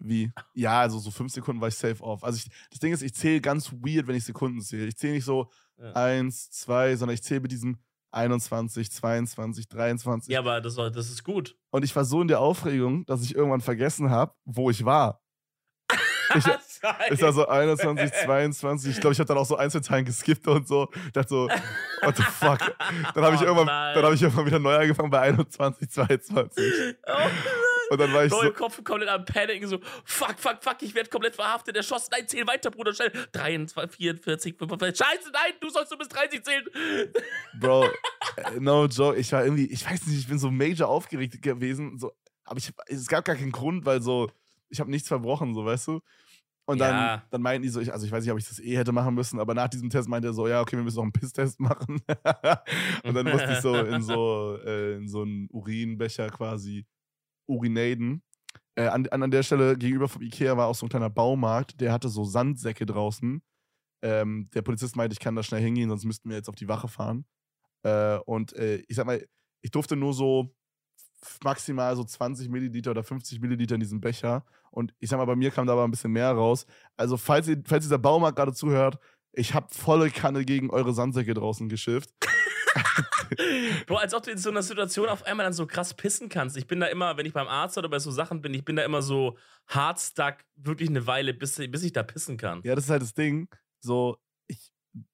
wie? Ja, also so fünf Sekunden war ich safe off. Also ich, das Ding ist, ich zähle ganz weird, wenn ich Sekunden zähle. Ich zähle nicht so Ja. eins, zwei, sondern ich zähle mit diesem 21, 22, 23. Ja, aber das, war- das ist gut. Und ich war so in der Aufregung, dass ich irgendwann vergessen habe, wo ich war. Ich- <laughs> Ich war so 21, 22. Ich glaube, ich habe dann auch so Einzelteilen geskippt und so. Ich dachte so, what the fuck? Dann habe ich, Oh irgendwann, dann hab ich irgendwann wieder neu angefangen bei 21, 22. Oh. Und dann war ich Bro, so, im Kopf komplett am Paniken, so, fuck, fuck, fuck, ich werde komplett verhaftet, erschossen. Nein, zähl weiter, Bruder, schnell. 23, 44, 45. Scheiße, nein, du sollst nur bis 30 zählen. <laughs> Bro, äh, no joke. Ich war irgendwie, ich weiß nicht, ich bin so major aufgeregt gewesen. So, aber ich, es gab gar keinen Grund, weil so, ich habe nichts verbrochen, so, weißt du? Und dann, Ja. dann meinten die so, ich, also ich weiß nicht, ob ich das eh hätte machen müssen, aber nach diesem Test meinte er so, ja, okay, wir müssen noch einen Pisstest machen. <laughs> und dann musste ich so in so, äh, in so einen Urinbecher quasi urinaden. Äh, an, an der Stelle gegenüber vom Ikea war auch so ein kleiner Baumarkt, der hatte so Sandsäcke draußen. Ähm, der Polizist meinte, ich kann da schnell hingehen, sonst müssten wir jetzt auf die Wache fahren. Äh, und äh, ich sag mal, ich durfte nur so maximal so 20 Milliliter oder 50 Milliliter in diesem Becher. Und ich sag mal, bei mir kam da aber ein bisschen mehr raus. Also, falls, ihr, falls dieser Baumarkt gerade zuhört, ich habe volle Kanne gegen eure Sandsäcke draußen geschifft. <laughs> Bro, als ob du in so einer Situation auf einmal dann so krass pissen kannst. Ich bin da immer, wenn ich beim Arzt oder bei so Sachen bin, ich bin da immer so hard stuck, wirklich eine Weile, bis, bis ich da pissen kann. Ja, das ist halt das Ding. So, ich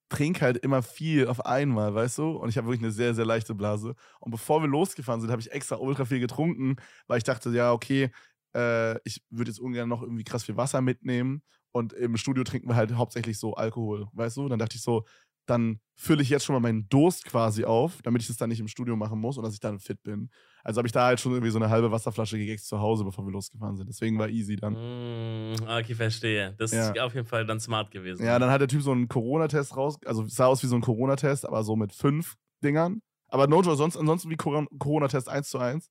trinke halt immer viel auf einmal, weißt du? Und ich habe wirklich eine sehr, sehr leichte Blase. Und bevor wir losgefahren sind, habe ich extra ultra viel getrunken, weil ich dachte, ja, okay, äh, ich würde jetzt ungern noch irgendwie krass viel Wasser mitnehmen. Und im Studio trinken wir halt hauptsächlich so Alkohol, weißt du? Dann dachte ich so, dann fülle ich jetzt schon mal meinen Durst quasi auf, damit ich das dann nicht im Studio machen muss und dass ich dann fit bin. Also habe ich da halt schon irgendwie so eine halbe Wasserflasche gegessen zu Hause, bevor wir losgefahren sind. Deswegen war easy dann. Mm, okay, verstehe. Das Ja. ist auf jeden Fall dann smart gewesen. Ja, dann hat der Typ so einen Corona-Test raus, also sah aus wie so ein Corona-Test, aber so mit fünf Dingern. Aber no joke, sonst, ansonsten wie Coron- Corona-Test 1 zu 1.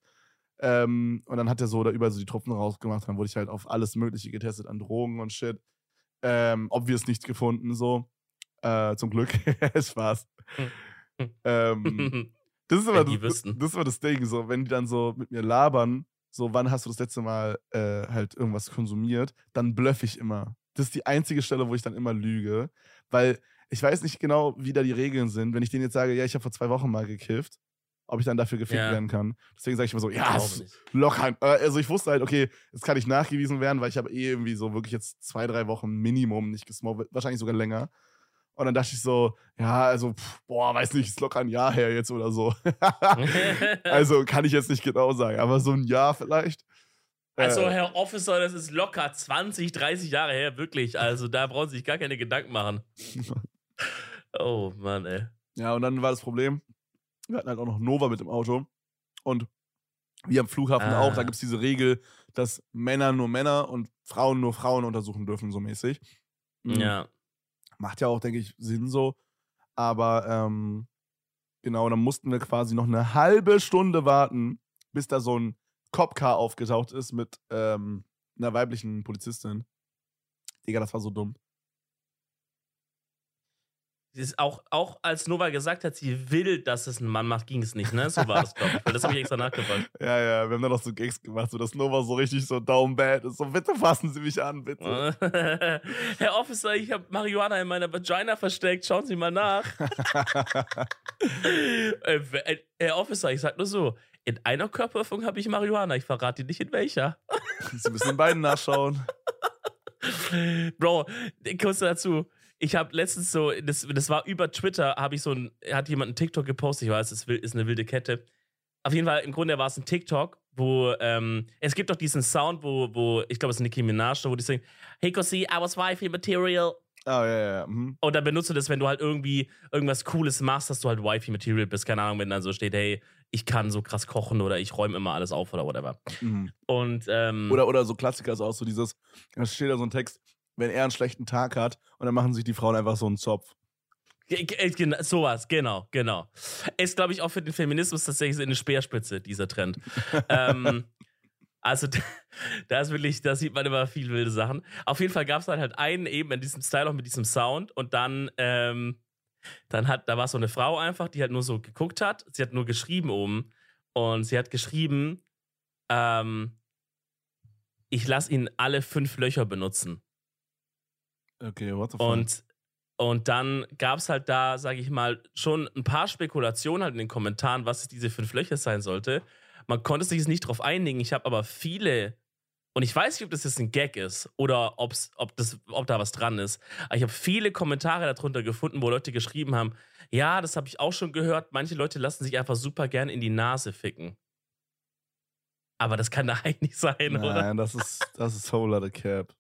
Ähm, und dann hat er so da überall so die Tropfen rausgemacht. Dann wurde ich halt auf alles Mögliche getestet, an Drogen und Shit. Ähm, obvious nichts gefunden, so. Äh, zum Glück. <laughs> Spaß. Hm. ähm, <laughs> das, ist aber das, das ist aber das Ding, so, wenn die dann so mit mir labern, so, wann hast du das letzte Mal äh, halt irgendwas konsumiert, dann blöff ich immer. Das ist die einzige Stelle, wo ich dann immer lüge, weil ich weiß nicht genau, wie da die Regeln sind. Wenn ich denen jetzt sage, ja, ich habe vor zwei Wochen mal gekifft, ob ich dann dafür gefickt Ja. werden kann. Deswegen sage ich immer so, ja, locker. Äh, Also ich wusste halt, okay, es kann nicht nachgewiesen werden, weil ich habe eh irgendwie so wirklich jetzt zwei, drei Wochen Minimum nicht gesmoked, wahrscheinlich sogar länger. Und dann dachte ich so, ja, also, pff, boah, weiß nicht, ist locker ein Jahr her jetzt oder so. <laughs> also kann ich jetzt nicht genau sagen, aber so ein Jahr vielleicht. Also, Äh, Herr Officer, das ist locker 20, 30 Jahre her, wirklich. Also, da brauchen Sie sich gar keine Gedanken machen. <laughs> Oh, Mann, ey. Ja, und dann war das Problem, wir hatten halt auch noch Nova mit im Auto. Und wie am Flughafen Ah. auch, da gibt es diese Regel, dass Männer nur Männer und Frauen nur Frauen untersuchen dürfen, so mäßig. Mhm. Ja. Macht ja auch, denke ich, Sinn so. Aber ähm, genau, dann mussten wir quasi noch eine halbe Stunde warten, bis da so ein Copcar aufgetaucht ist mit ähm, einer weiblichen Polizistin. Digga, das war so dumm. Ist auch, auch als Nova gesagt hat, sie will, dass es ein Mann macht, ging es nicht, ne? So war das, glaube ich. Weil das habe ich extra nachgefragt. <laughs> Ja, ja, wir haben dann noch so Gags gemacht, so dass Nova so richtig so down bad ist. So, bitte fassen Sie mich an, bitte. <laughs> Herr Officer, ich habe Marihuana in meiner Vagina versteckt. Schauen Sie mal nach. <laughs> Äh, äh, Herr Officer, ich sag nur so: In einer Körperöffnung habe ich Marihuana. Ich verrate Ihnen nicht in welcher. Sie müssen in beiden nachschauen. Bro, kurz dazu. Ich habe letztens so, das, das war über Twitter, habe ich so ein, hat jemand einen TikTok gepostet, ich weiß, es ist eine wilde Kette. Auf jeden Fall, im Grunde war es ein TikTok, wo, ähm, es gibt doch diesen Sound, wo, wo ich glaube, es ist Nicki Minaj, wo die singen, Hey, Cosy, I was wifey material. Ah, ja, ja, ja. Mhm. Und dann benutzt du das, wenn du halt irgendwie irgendwas Cooles machst, dass du halt Wifey Material bist. Keine Ahnung, wenn dann so steht, hey, ich kann so krass kochen oder ich räume immer alles auf oder whatever. Mhm. Und, ähm, Oder, oder so Klassiker ist auch so dieses, da steht da so ein Text, wenn er einen schlechten Tag hat und dann machen sich die Frauen einfach so einen Zopf. Ge- ge- gen- Sowas, genau, genau. Ist, glaube ich, auch für den Feminismus tatsächlich so eine Speerspitze, dieser Trend. <laughs> ähm, also, da ist wirklich, da sieht man immer viel wilde Sachen. Auf jeden Fall gab es dann halt einen eben in diesem Style auch mit diesem Sound und dann, ähm, dann hat, da war so eine Frau einfach, die halt nur so geguckt hat. Sie hat nur geschrieben oben und sie hat geschrieben, ähm, ich lasse ihn alle fünf Löcher benutzen. Okay, what the fuck? Und, und dann gab es halt da, sage ich mal, schon ein paar Spekulationen halt in den Kommentaren, was diese fünf Löcher sein sollte. Man konnte sich jetzt nicht drauf einigen. Ich habe aber viele, und ich weiß nicht, ob das jetzt ein Gag ist oder ob's, ob, das, ob da was dran ist, aber ich habe viele Kommentare darunter gefunden, wo Leute geschrieben haben, ja, das habe ich auch schon gehört, manche Leute lassen sich einfach super gern in die Nase ficken. Aber das kann da <laughs> eigentlich nicht sein, oder? Nein, das ist, das ist whole lot of cap.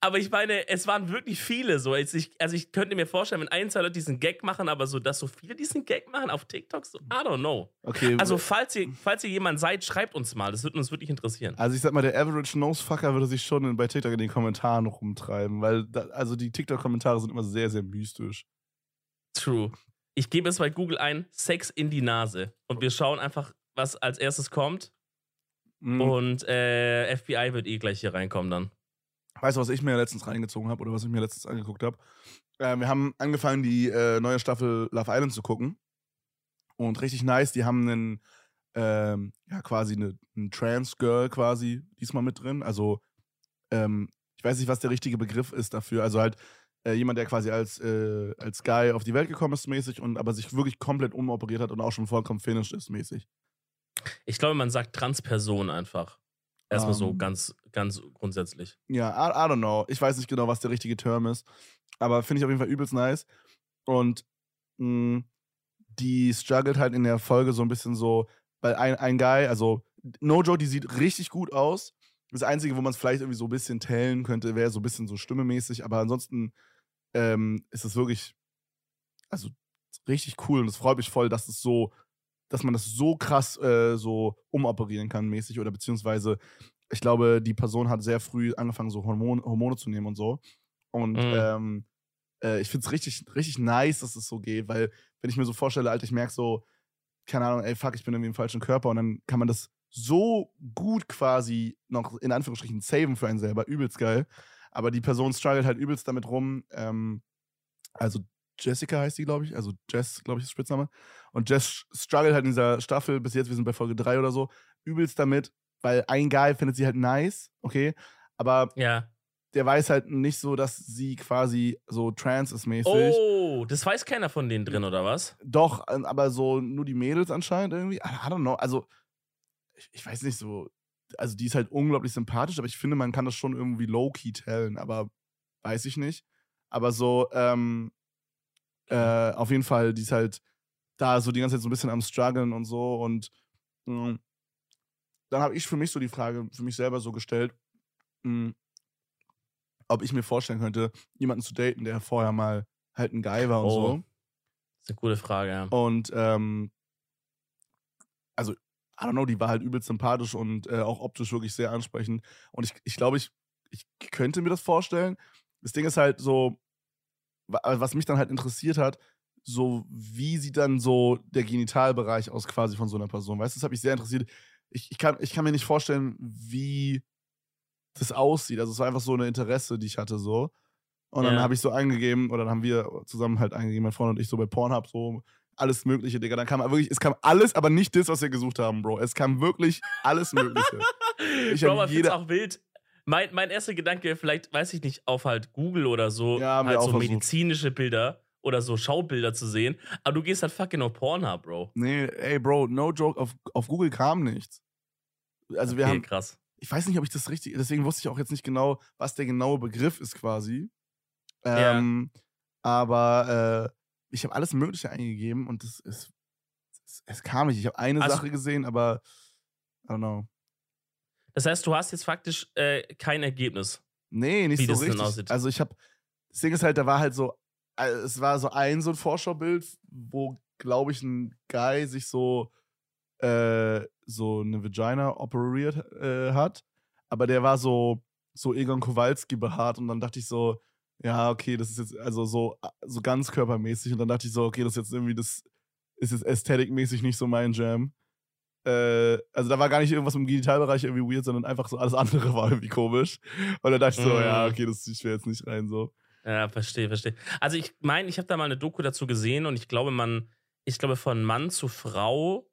Aber ich meine, es waren wirklich viele so. Also ich, also ich könnte mir vorstellen, wenn ein, zwei Leute diesen Gag machen, aber so, dass so viele diesen Gag machen auf TikTok, so, I don't know. Okay, Also, falls ihr, falls ihr jemand seid, schreibt uns mal. Das würde uns wirklich interessieren. Also ich sag mal, der Average Nosefucker würde sich schon bei TikTok in den Kommentaren rumtreiben, weil da, also die TikTok-Kommentare sind immer sehr, sehr mystisch. True. Ich gebe es bei Google ein, Sex in die Nase. Und wir schauen einfach, was als erstes kommt. Mhm. Und äh, FBI wird eh gleich hier reinkommen dann. Weißt du, was ich mir letztens reingezogen habe oder was ich mir letztens angeguckt habe? Äh, wir haben angefangen, die äh, neue Staffel Love Island zu gucken. Und richtig nice, die haben einen, ähm, ja, quasi eine, einen Trans-Girl quasi diesmal mit drin. Also, ähm, ich weiß nicht, was der richtige Begriff ist dafür. Also halt äh, jemand, der quasi als, äh, als Guy auf die Welt gekommen ist, mäßig, und aber sich wirklich komplett umoperiert hat und auch schon vollkommen finished ist, mäßig. Ich glaube, man sagt Transperson einfach. Erstmal so Ähm. ganz, ganz grundsätzlich. Ja, I, I don't know. Ich weiß nicht genau, was der richtige Term ist. Aber finde ich auf jeden Fall übelst nice. Und mh, die struggelt halt in der Folge so ein bisschen so, weil ein, ein Guy, also Nojo, die sieht richtig gut aus. Das Einzige, wo man es vielleicht irgendwie so ein bisschen tellen könnte, wäre so ein bisschen so stimmemäßig. Aber ansonsten ähm, ist es wirklich, also richtig cool. Und es freut mich voll, dass es so, dass man das so krass äh, so umoperieren kann, mäßig. Oder beziehungsweise, ich glaube, die Person hat sehr früh angefangen, so Hormone, Hormone zu nehmen und so. Und Mhm. ähm, äh, ich finde es richtig, richtig nice, dass es so geht, weil, wenn ich mir so vorstelle, Alter, ich merke so, keine Ahnung, ey, fuck, ich bin irgendwie im falschen Körper und dann kann man das so gut quasi noch in Anführungsstrichen saven für einen selber, übelst geil. Aber die Person struggelt halt übelst damit rum. Ähm, also Jessica heißt die, glaube ich. Also Jess, glaube ich, ist Spitzname. Und Jess struggelt halt in dieser Staffel bis jetzt, wir sind bei Folge 3 oder so, übelst damit, weil ein Guy findet sie halt nice, okay. Aber Ja. der weiß halt nicht so, dass sie quasi so trans ist mäßig. Oh, das weiß keiner von denen drin, oder was? Doch, aber so nur die Mädels anscheinend irgendwie. I I don't know. Also, ich, ich weiß nicht so. Also, die ist halt unglaublich sympathisch, aber ich finde, man kann das schon irgendwie low-key tellen, aber weiß ich nicht. Aber so, ähm, äh, auf jeden Fall, die ist halt da so die ganze Zeit so ein bisschen am struggeln und so. Und mh, dann habe ich für mich so die Frage für mich selber so gestellt, mh, ob ich mir vorstellen könnte, jemanden zu daten, der vorher mal halt ein Guy war und Oh. so. Das ist eine gute Frage, ja. Und ähm, also, I don't know, die war halt übelst sympathisch und äh, auch optisch wirklich sehr ansprechend. Und ich, ich glaube, ich, ich könnte mir das vorstellen. Das Ding ist halt so, was mich dann halt interessiert hat, so wie sieht dann so der Genitalbereich aus quasi von so einer Person. Weißt du, das hat mich sehr interessiert. Ich, ich, kann, ich kann mir nicht vorstellen, wie das aussieht. Also es war einfach so eine Interesse, die ich hatte so. Und dann Ja. habe ich so eingegeben, oder dann haben wir zusammen halt eingegeben, mein Freund und ich, so bei Pornhub, so alles Mögliche, Digga. Dann kam wirklich, es kam alles, aber nicht das, was wir gesucht haben, Bro. Es kam wirklich alles Mögliche. <laughs> Ich Bro, aber jeder- auch wild. Mein, mein erster Gedanke, vielleicht, weiß ich nicht, auf halt Google oder so, Ja, wir halt so versucht. medizinische Bilder oder so Schaubilder zu sehen. Aber du gehst halt fucking auf Pornhub, Bro. nee, ey, Bro, no joke, auf, auf Google kam nichts. Also wir okay, haben, krass. ich weiß nicht, ob ich das richtig, deswegen wusste ich auch jetzt nicht genau, was der genaue Begriff ist quasi. Ja. Ähm, Aber äh, ich habe alles Mögliche eingegeben und es, es, es, es kam nicht. Ich habe eine Also- Sache gesehen, aber I don't know. Das heißt, du hast jetzt faktisch äh, kein Ergebnis. Nee, nicht Wie so richtig. Also ich habe, das Ding ist halt, da war halt so, äh, es war so ein so ein Vorschaubild, wo, glaube ich, ein Guy sich so, äh, so eine Vagina operiert äh, hat. Aber der war so, so Egon Kowalski behaart und dann dachte ich so, ja, okay, das ist jetzt also so, so ganz körpermäßig und dann dachte ich so, okay, das ist jetzt irgendwie, das ist jetzt ästhetikmäßig nicht so mein Jam. Äh, also da war gar nicht irgendwas im Genitalbereich irgendwie weird, sondern einfach so alles andere war irgendwie komisch. Und dann dachte ich so, Mm. ja, okay, das ich will jetzt nicht rein so. Ja, verstehe, verstehe. Also ich meine, ich habe da mal eine Doku dazu gesehen und ich glaube, man, ich glaube, von Mann zu Frau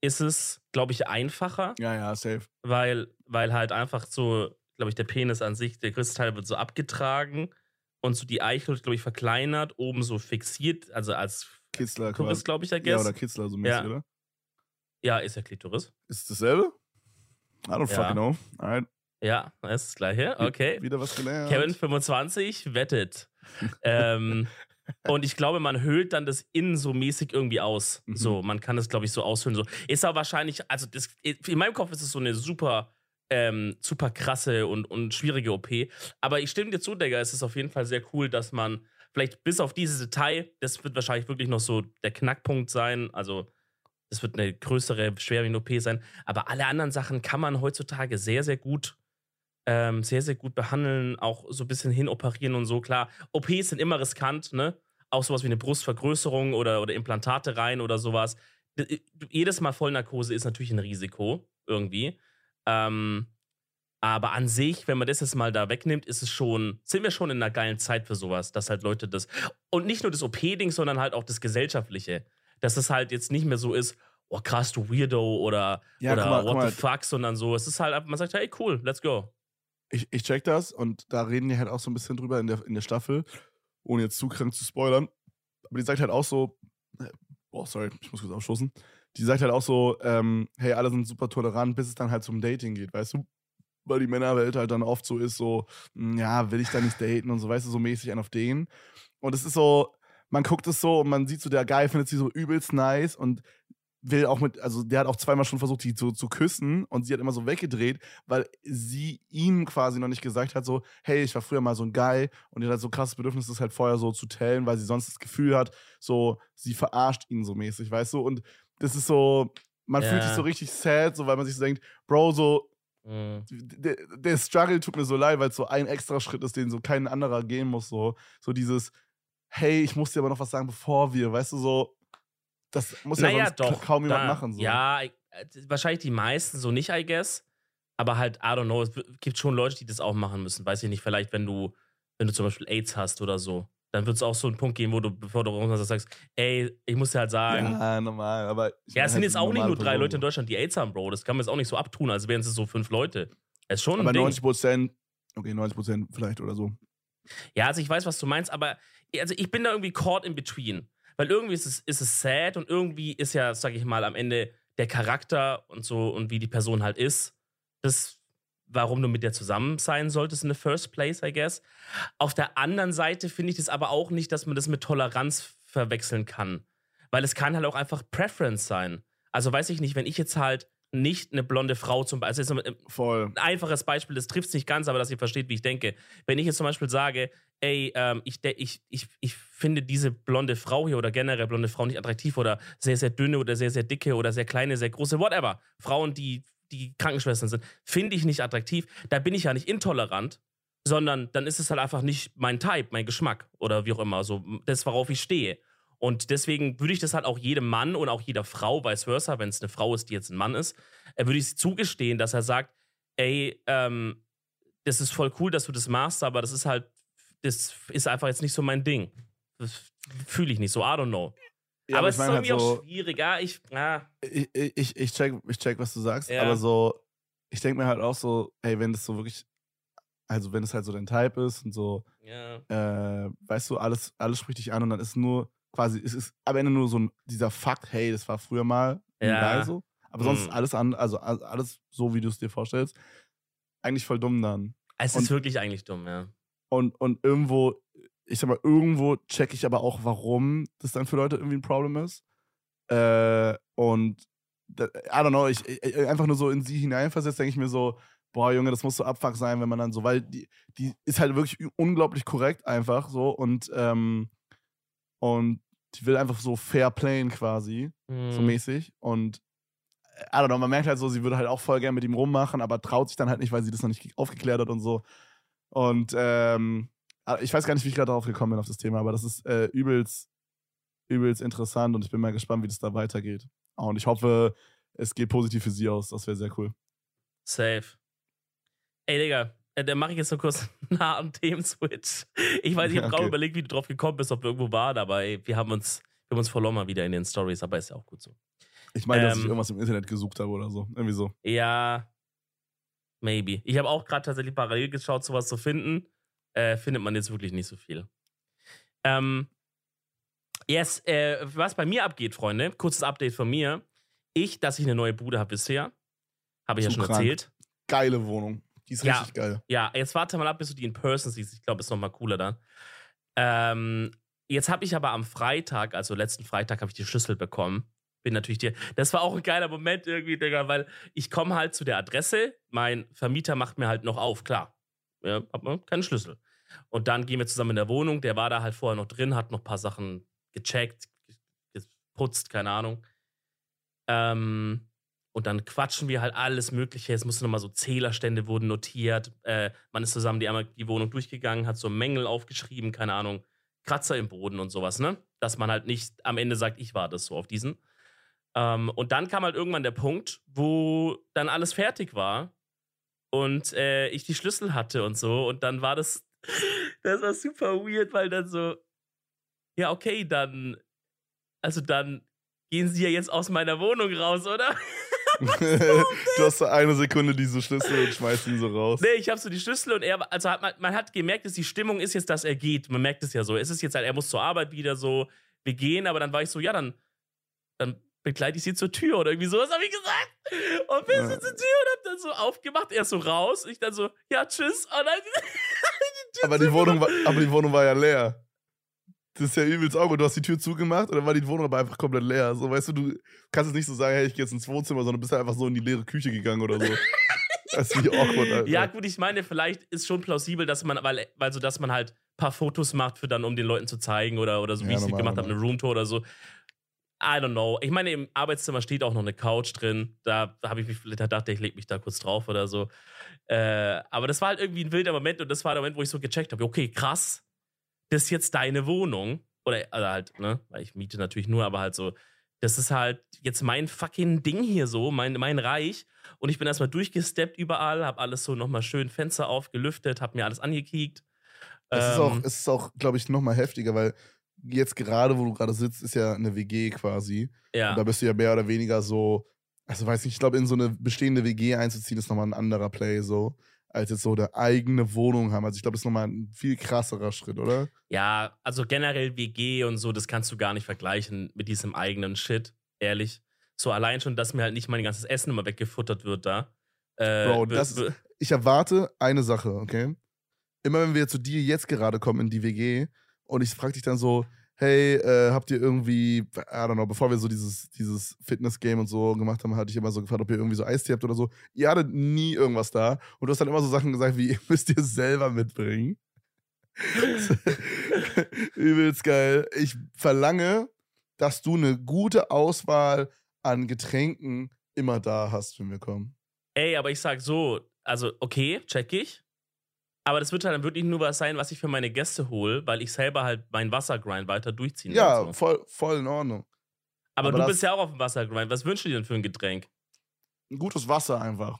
ist es, glaube ich, einfacher, Ja, ja, safe. weil, weil halt einfach so, glaube ich, der Penis an sich, der größte Teil wird so abgetragen und so die Eichel, wird, glaube ich, verkleinert, oben so fixiert, also als Kitzler quasi. glaube ich, I Ja, oder Kitzler so mäßig, Ja. oder? Ja, ist ja Klitoris. Ist es dasselbe? I don't Ja. fucking know. Alright. Ja, ist das gleiche. Okay. Wieder was gelernt. Kevin 25 wettet. ähm, <laughs> und ich glaube, man höhlt dann das innen so mäßig irgendwie aus. Mhm. So, man kann das, glaube ich, so aushöhlen. So. Ist aber wahrscheinlich, also das, in meinem Kopf ist es so eine super, ähm, super krasse und, und schwierige OP. Aber ich stimme dir zu, Digga, es ist auf jeden Fall sehr cool, dass man vielleicht bis auf dieses Detail, das wird wahrscheinlich wirklich noch so der Knackpunkt sein. Also, das wird eine größere, schwerwiegende OP sein. Aber alle anderen Sachen kann man heutzutage sehr, sehr gut ähm, sehr, sehr gut behandeln, auch so ein bisschen hinoperieren und so. Klar, OPs sind immer riskant, ne? Auch sowas wie eine Brustvergrößerung oder, oder Implantate rein oder sowas. D- Jedes Mal Vollnarkose ist natürlich ein Risiko, irgendwie. Ähm, aber an sich, wenn man das jetzt mal da wegnimmt, ist es schon, sind wir schon in einer geilen Zeit für sowas, dass halt Leute das. Und nicht nur das OP-Ding, sondern halt auch das Gesellschaftliche. Dass es halt jetzt nicht mehr so ist, oh krass, du Weirdo oder, Ja, oder mal, what the fuck, sondern so. Es ist halt, man sagt, hey, cool, let's go. ich, ich check das und da reden die halt auch so ein bisschen drüber in der, in der Staffel, ohne jetzt zu krank zu spoilern. Aber die sagt halt auch so, äh, boah, sorry, ich muss kurz aufstoßen. Die sagt halt auch so, ähm, hey, alle sind super tolerant, bis es dann halt zum Dating geht, weißt du? Weil die Männerwelt halt dann oft so ist, so, hm, ja, will ich da nicht daten und so, weißt du, so mäßig einen auf den. Und es ist so, man guckt es so und man sieht so, der Guy findet sie so übelst nice und will auch mit, also der hat auch zweimal schon versucht, die zu, zu küssen und sie hat immer so weggedreht, weil sie ihm quasi noch nicht gesagt hat, so, hey, ich war früher mal so ein Guy und die hat halt so krasses Bedürfnis, das halt vorher so zu tellen, weil sie sonst das Gefühl hat, so, sie verarscht ihn so mäßig, weißt du? Und das ist so, man fühlt sich so richtig sad, so, weil man sich so denkt, Bro, so, Mhm. der, der Struggle tut mir so leid, weil es so ein extra Schritt ist, den so kein anderer gehen muss, so, so dieses, hey, ich muss dir aber noch was sagen, bevor wir, weißt du, so, das muss ja naja, sonst doch. kaum jemand da, machen. So. Ja, äh, wahrscheinlich die meisten so nicht, I guess. Aber halt, I don't know, es gibt schon Leute, die das auch machen müssen. Weiß ich nicht, vielleicht, wenn du, wenn du zum Beispiel AIDS hast oder so, dann wird es auch so einen Punkt geben, wo du, bevor du rumkommst, sagst, ey, ich muss dir halt sagen. Ja, normal, aber. Ja, es sind halt jetzt auch nicht nur drei Personen. Leute in Deutschland, die AIDS haben, Bro. Das kann man jetzt auch nicht so abtun, als wären es so fünf Leute. Es ist schon Aber ein Ding. 90 Prozent, okay, 90 Prozent vielleicht oder so. Ja, also ich weiß, was du meinst, aber also ich bin da irgendwie caught in between. Weil irgendwie ist es, ist es sad und irgendwie ist ja, sag ich mal, am Ende der Charakter und so und wie die Person halt ist, das, warum du mit der zusammen sein solltest in the first place, I guess. Auf der anderen Seite finde ich das aber auch nicht, dass man das mit Toleranz verwechseln kann. Weil es kann halt auch einfach Preference sein. Also weiß ich nicht, wenn ich jetzt halt nicht eine blonde Frau zum Beispiel, also jetzt Voll. ein einfaches Beispiel, das trifft es nicht ganz, aber dass ihr versteht, wie ich denke. Wenn ich jetzt zum Beispiel sage, ey, ähm, ich, ich, ich, ich finde diese blonde Frau hier oder generell blonde Frau nicht attraktiv oder sehr, sehr dünne oder sehr, sehr dicke oder sehr kleine, sehr große, whatever. Frauen, die, die Krankenschwestern sind, finde ich nicht attraktiv. Da bin ich ja nicht intolerant, sondern dann ist es halt einfach nicht mein Type, mein Geschmack oder wie auch immer, so das, worauf ich stehe. Und deswegen würde ich das halt auch jedem Mann und auch jeder Frau, vice versa, wenn es eine Frau ist, die jetzt ein Mann ist, äh, würde ich zugestehen, dass er sagt, ey, ähm, das ist voll cool, dass du das machst, aber das ist halt, das ist einfach jetzt nicht so mein Ding. Das fühle ich nicht so, I don't know. Ja, aber es ist meine irgendwie halt so, auch schwierig, ja, ich, ja, ich, ich, ich, check, ich check, was du sagst, Ja. aber so, ich denke mir halt auch so, ey, wenn das so wirklich, also wenn es halt so dein Type ist und so, äh, weißt du, alles, alles spricht dich an und dann ist nur quasi, es ist am Ende nur so ein, dieser Fakt, hey, das war früher mal Ja. So, aber sonst Mhm. ist alles an, also alles so, wie du es dir vorstellst, eigentlich voll dumm dann. Es Und- ist wirklich eigentlich dumm, ja. Und, und irgendwo, ich sag mal, irgendwo check ich aber auch, warum das dann für Leute irgendwie ein Problem ist. Äh, und I don't know, ich, ich einfach nur so in sie hineinversetzt, denke ich mir so, boah, Junge, das muss so Abfuck sein, wenn man dann so, weil die, die ist halt wirklich unglaublich korrekt einfach so und, ähm, und die will einfach so fair playen quasi, so Mhm. mäßig. Und äh, I don't know, man merkt halt so, sie würde halt auch voll gern mit ihm rummachen, aber traut sich dann halt nicht, weil sie das noch nicht aufgeklärt hat und so. Und ähm, ah, ich weiß gar nicht, wie ich gerade darauf gekommen bin auf das Thema, aber das ist äh, übelst, übelst interessant und ich bin mal gespannt, wie das da weitergeht. Und ich hoffe, es geht positiv für sie aus. Das wäre sehr cool. Safe. Ey, Digga, äh, dann mache ich jetzt noch kurz <laughs> einen harten Themenswitch. Ich weiß, ich habe Okay. gerade überlegt, wie du drauf gekommen bist, ob wir irgendwo waren, aber ey, wir haben uns, wir haben uns verloren mal wieder in den Stories, aber ist ja auch gut so. Ich meine, dass ich Ähm. irgendwas im Internet gesucht habe oder so. Irgendwie so. Ja, maybe. Ich habe auch gerade tatsächlich parallel geschaut, sowas zu finden. Äh, findet man jetzt wirklich nicht so viel. Ähm, yes, äh, was bei mir abgeht, Freunde, kurzes Update von mir. Ich, dass ich eine neue Bude habe bisher, habe ich ja Zu schon krank. erzählt. Geile Wohnung. Die ist Ja. richtig geil. Ja, jetzt warte mal ab, bis du die in Person siehst. Ich glaube, ist noch mal cooler dann. Ähm, jetzt habe ich aber am Freitag, also letzten Freitag, habe ich die Schlüssel bekommen. Bin natürlich dir. Das war auch ein geiler Moment irgendwie, Digga, weil ich komme halt zu der Adresse. Mein Vermieter macht mir halt noch auf, klar. Ja, hab man keinen Schlüssel. Und dann gehen wir zusammen in der Wohnung. Der war da halt vorher noch drin, hat noch ein paar Sachen gecheckt, geputzt, keine Ahnung. Ähm, und dann quatschen wir halt alles Mögliche. Es mussten nochmal so Zählerstände wurden notiert. Äh, man ist zusammen die, die Wohnung durchgegangen, hat so Mängel aufgeschrieben, keine Ahnung, Kratzer im Boden und sowas, ne? Dass man halt nicht am Ende sagt, ich war das so auf diesen. Ähm, und dann kam halt irgendwann der Punkt, wo dann alles fertig war und äh, ich die Schlüssel hatte und so. Und dann war das, <laughs> das war super weird, weil dann so, ja, okay, dann, also dann gehen sie ja jetzt aus meiner Wohnung raus, oder? <laughs> <laughs> du hast so eine Sekunde diese Schlüssel und schmeißt ihn so raus. Nee, ich habe so die Schlüssel und er, also hat man, man hat gemerkt, dass die Stimmung ist jetzt, dass er geht. Man merkt es ja so. Es ist jetzt halt, er muss zur Arbeit wieder so, wir gehen, aber dann war ich so, ja, dann, dann begleite ich sie zur Tür oder irgendwie sowas, habe ich gesagt. Und bin Ja. zur Tür und hab dann so aufgemacht, er so raus. Ich dann so, ja, tschüss. Und dann, <laughs> Aber die, Wohnung war, aber die Wohnung war ja leer. Das ist ja übelst auch. Du hast die Tür zugemacht und dann war die Wohnung aber einfach komplett leer. So, weißt du, du kannst jetzt nicht so sagen, hey, ich gehe jetzt ins Wohnzimmer, sondern bist einfach so in die leere Küche gegangen oder so. <laughs> Das ist wie awkward, Alter. ja, gut, ich meine, vielleicht ist schon plausibel, dass man, weil, weil so, dass man halt ein paar Fotos macht, für dann, um den Leuten zu zeigen oder, oder so, wie Ja, ich es gemacht habe, eine Roomtour oder so. I don't know. Ich meine, im Arbeitszimmer steht auch noch eine Couch drin. Da habe ich mich vielleicht gedacht, ich lege mich da kurz drauf oder so. Äh, aber das war halt irgendwie ein wilder Moment und das war der Moment, wo ich so gecheckt habe: okay, krass, das ist jetzt deine Wohnung. Oder, oder halt, ne, weil ich miete natürlich nur, aber halt so, Das ist halt jetzt mein fucking Ding hier so, mein, mein Reich. Und ich bin erstmal durchgesteppt überall, hab alles so nochmal schön Fenster aufgelüftet, hab mir alles angekiekt. Es ist auch, es ist auch glaube ich, nochmal heftiger, weil jetzt gerade, wo du gerade sitzt, ist ja eine WG quasi. ja. Und da bist du ja mehr oder weniger so, also weiß nicht, ich glaube, in so eine bestehende WG einzuziehen, ist nochmal ein anderer Play so, als jetzt so eine eigene Wohnung haben. Also ich glaube, das ist nochmal ein viel krasserer Schritt, oder? Ja, also generell WG und so, das kannst du gar nicht vergleichen mit diesem eigenen Shit, ehrlich. So allein schon, dass mir halt nicht mein ganzes Essen immer weggefuttert wird da. Äh, Bro, das w- Ich erwarte eine Sache, okay? Immer wenn wir zu dir jetzt gerade kommen in die WG und ich frage dich dann so, hey, äh, habt ihr irgendwie, I don't know, bevor wir so dieses, dieses Fitness-Game und so gemacht haben, hatte ich immer so gefragt, ob ihr irgendwie so Eistee habt oder so. Ihr hattet nie irgendwas da und du hast dann immer so Sachen gesagt wie, <laughs> ihr müsst ihr selber mitbringen. <laughs> Übelst geil. Ich verlange, dass du eine gute Auswahl an Getränken immer da hast, wenn wir kommen. Ey, aber ich sag so, also okay, check ich. Aber das wird halt dann wirklich nur was sein, was ich für meine Gäste hole, weil ich selber halt meinen Wassergrind weiter durchziehen Ja. So. voll, voll in Ordnung. Aber, aber du bist ja auch auf dem Wassergrind. Was wünschst du dir denn für ein Getränk? Ein gutes Wasser einfach.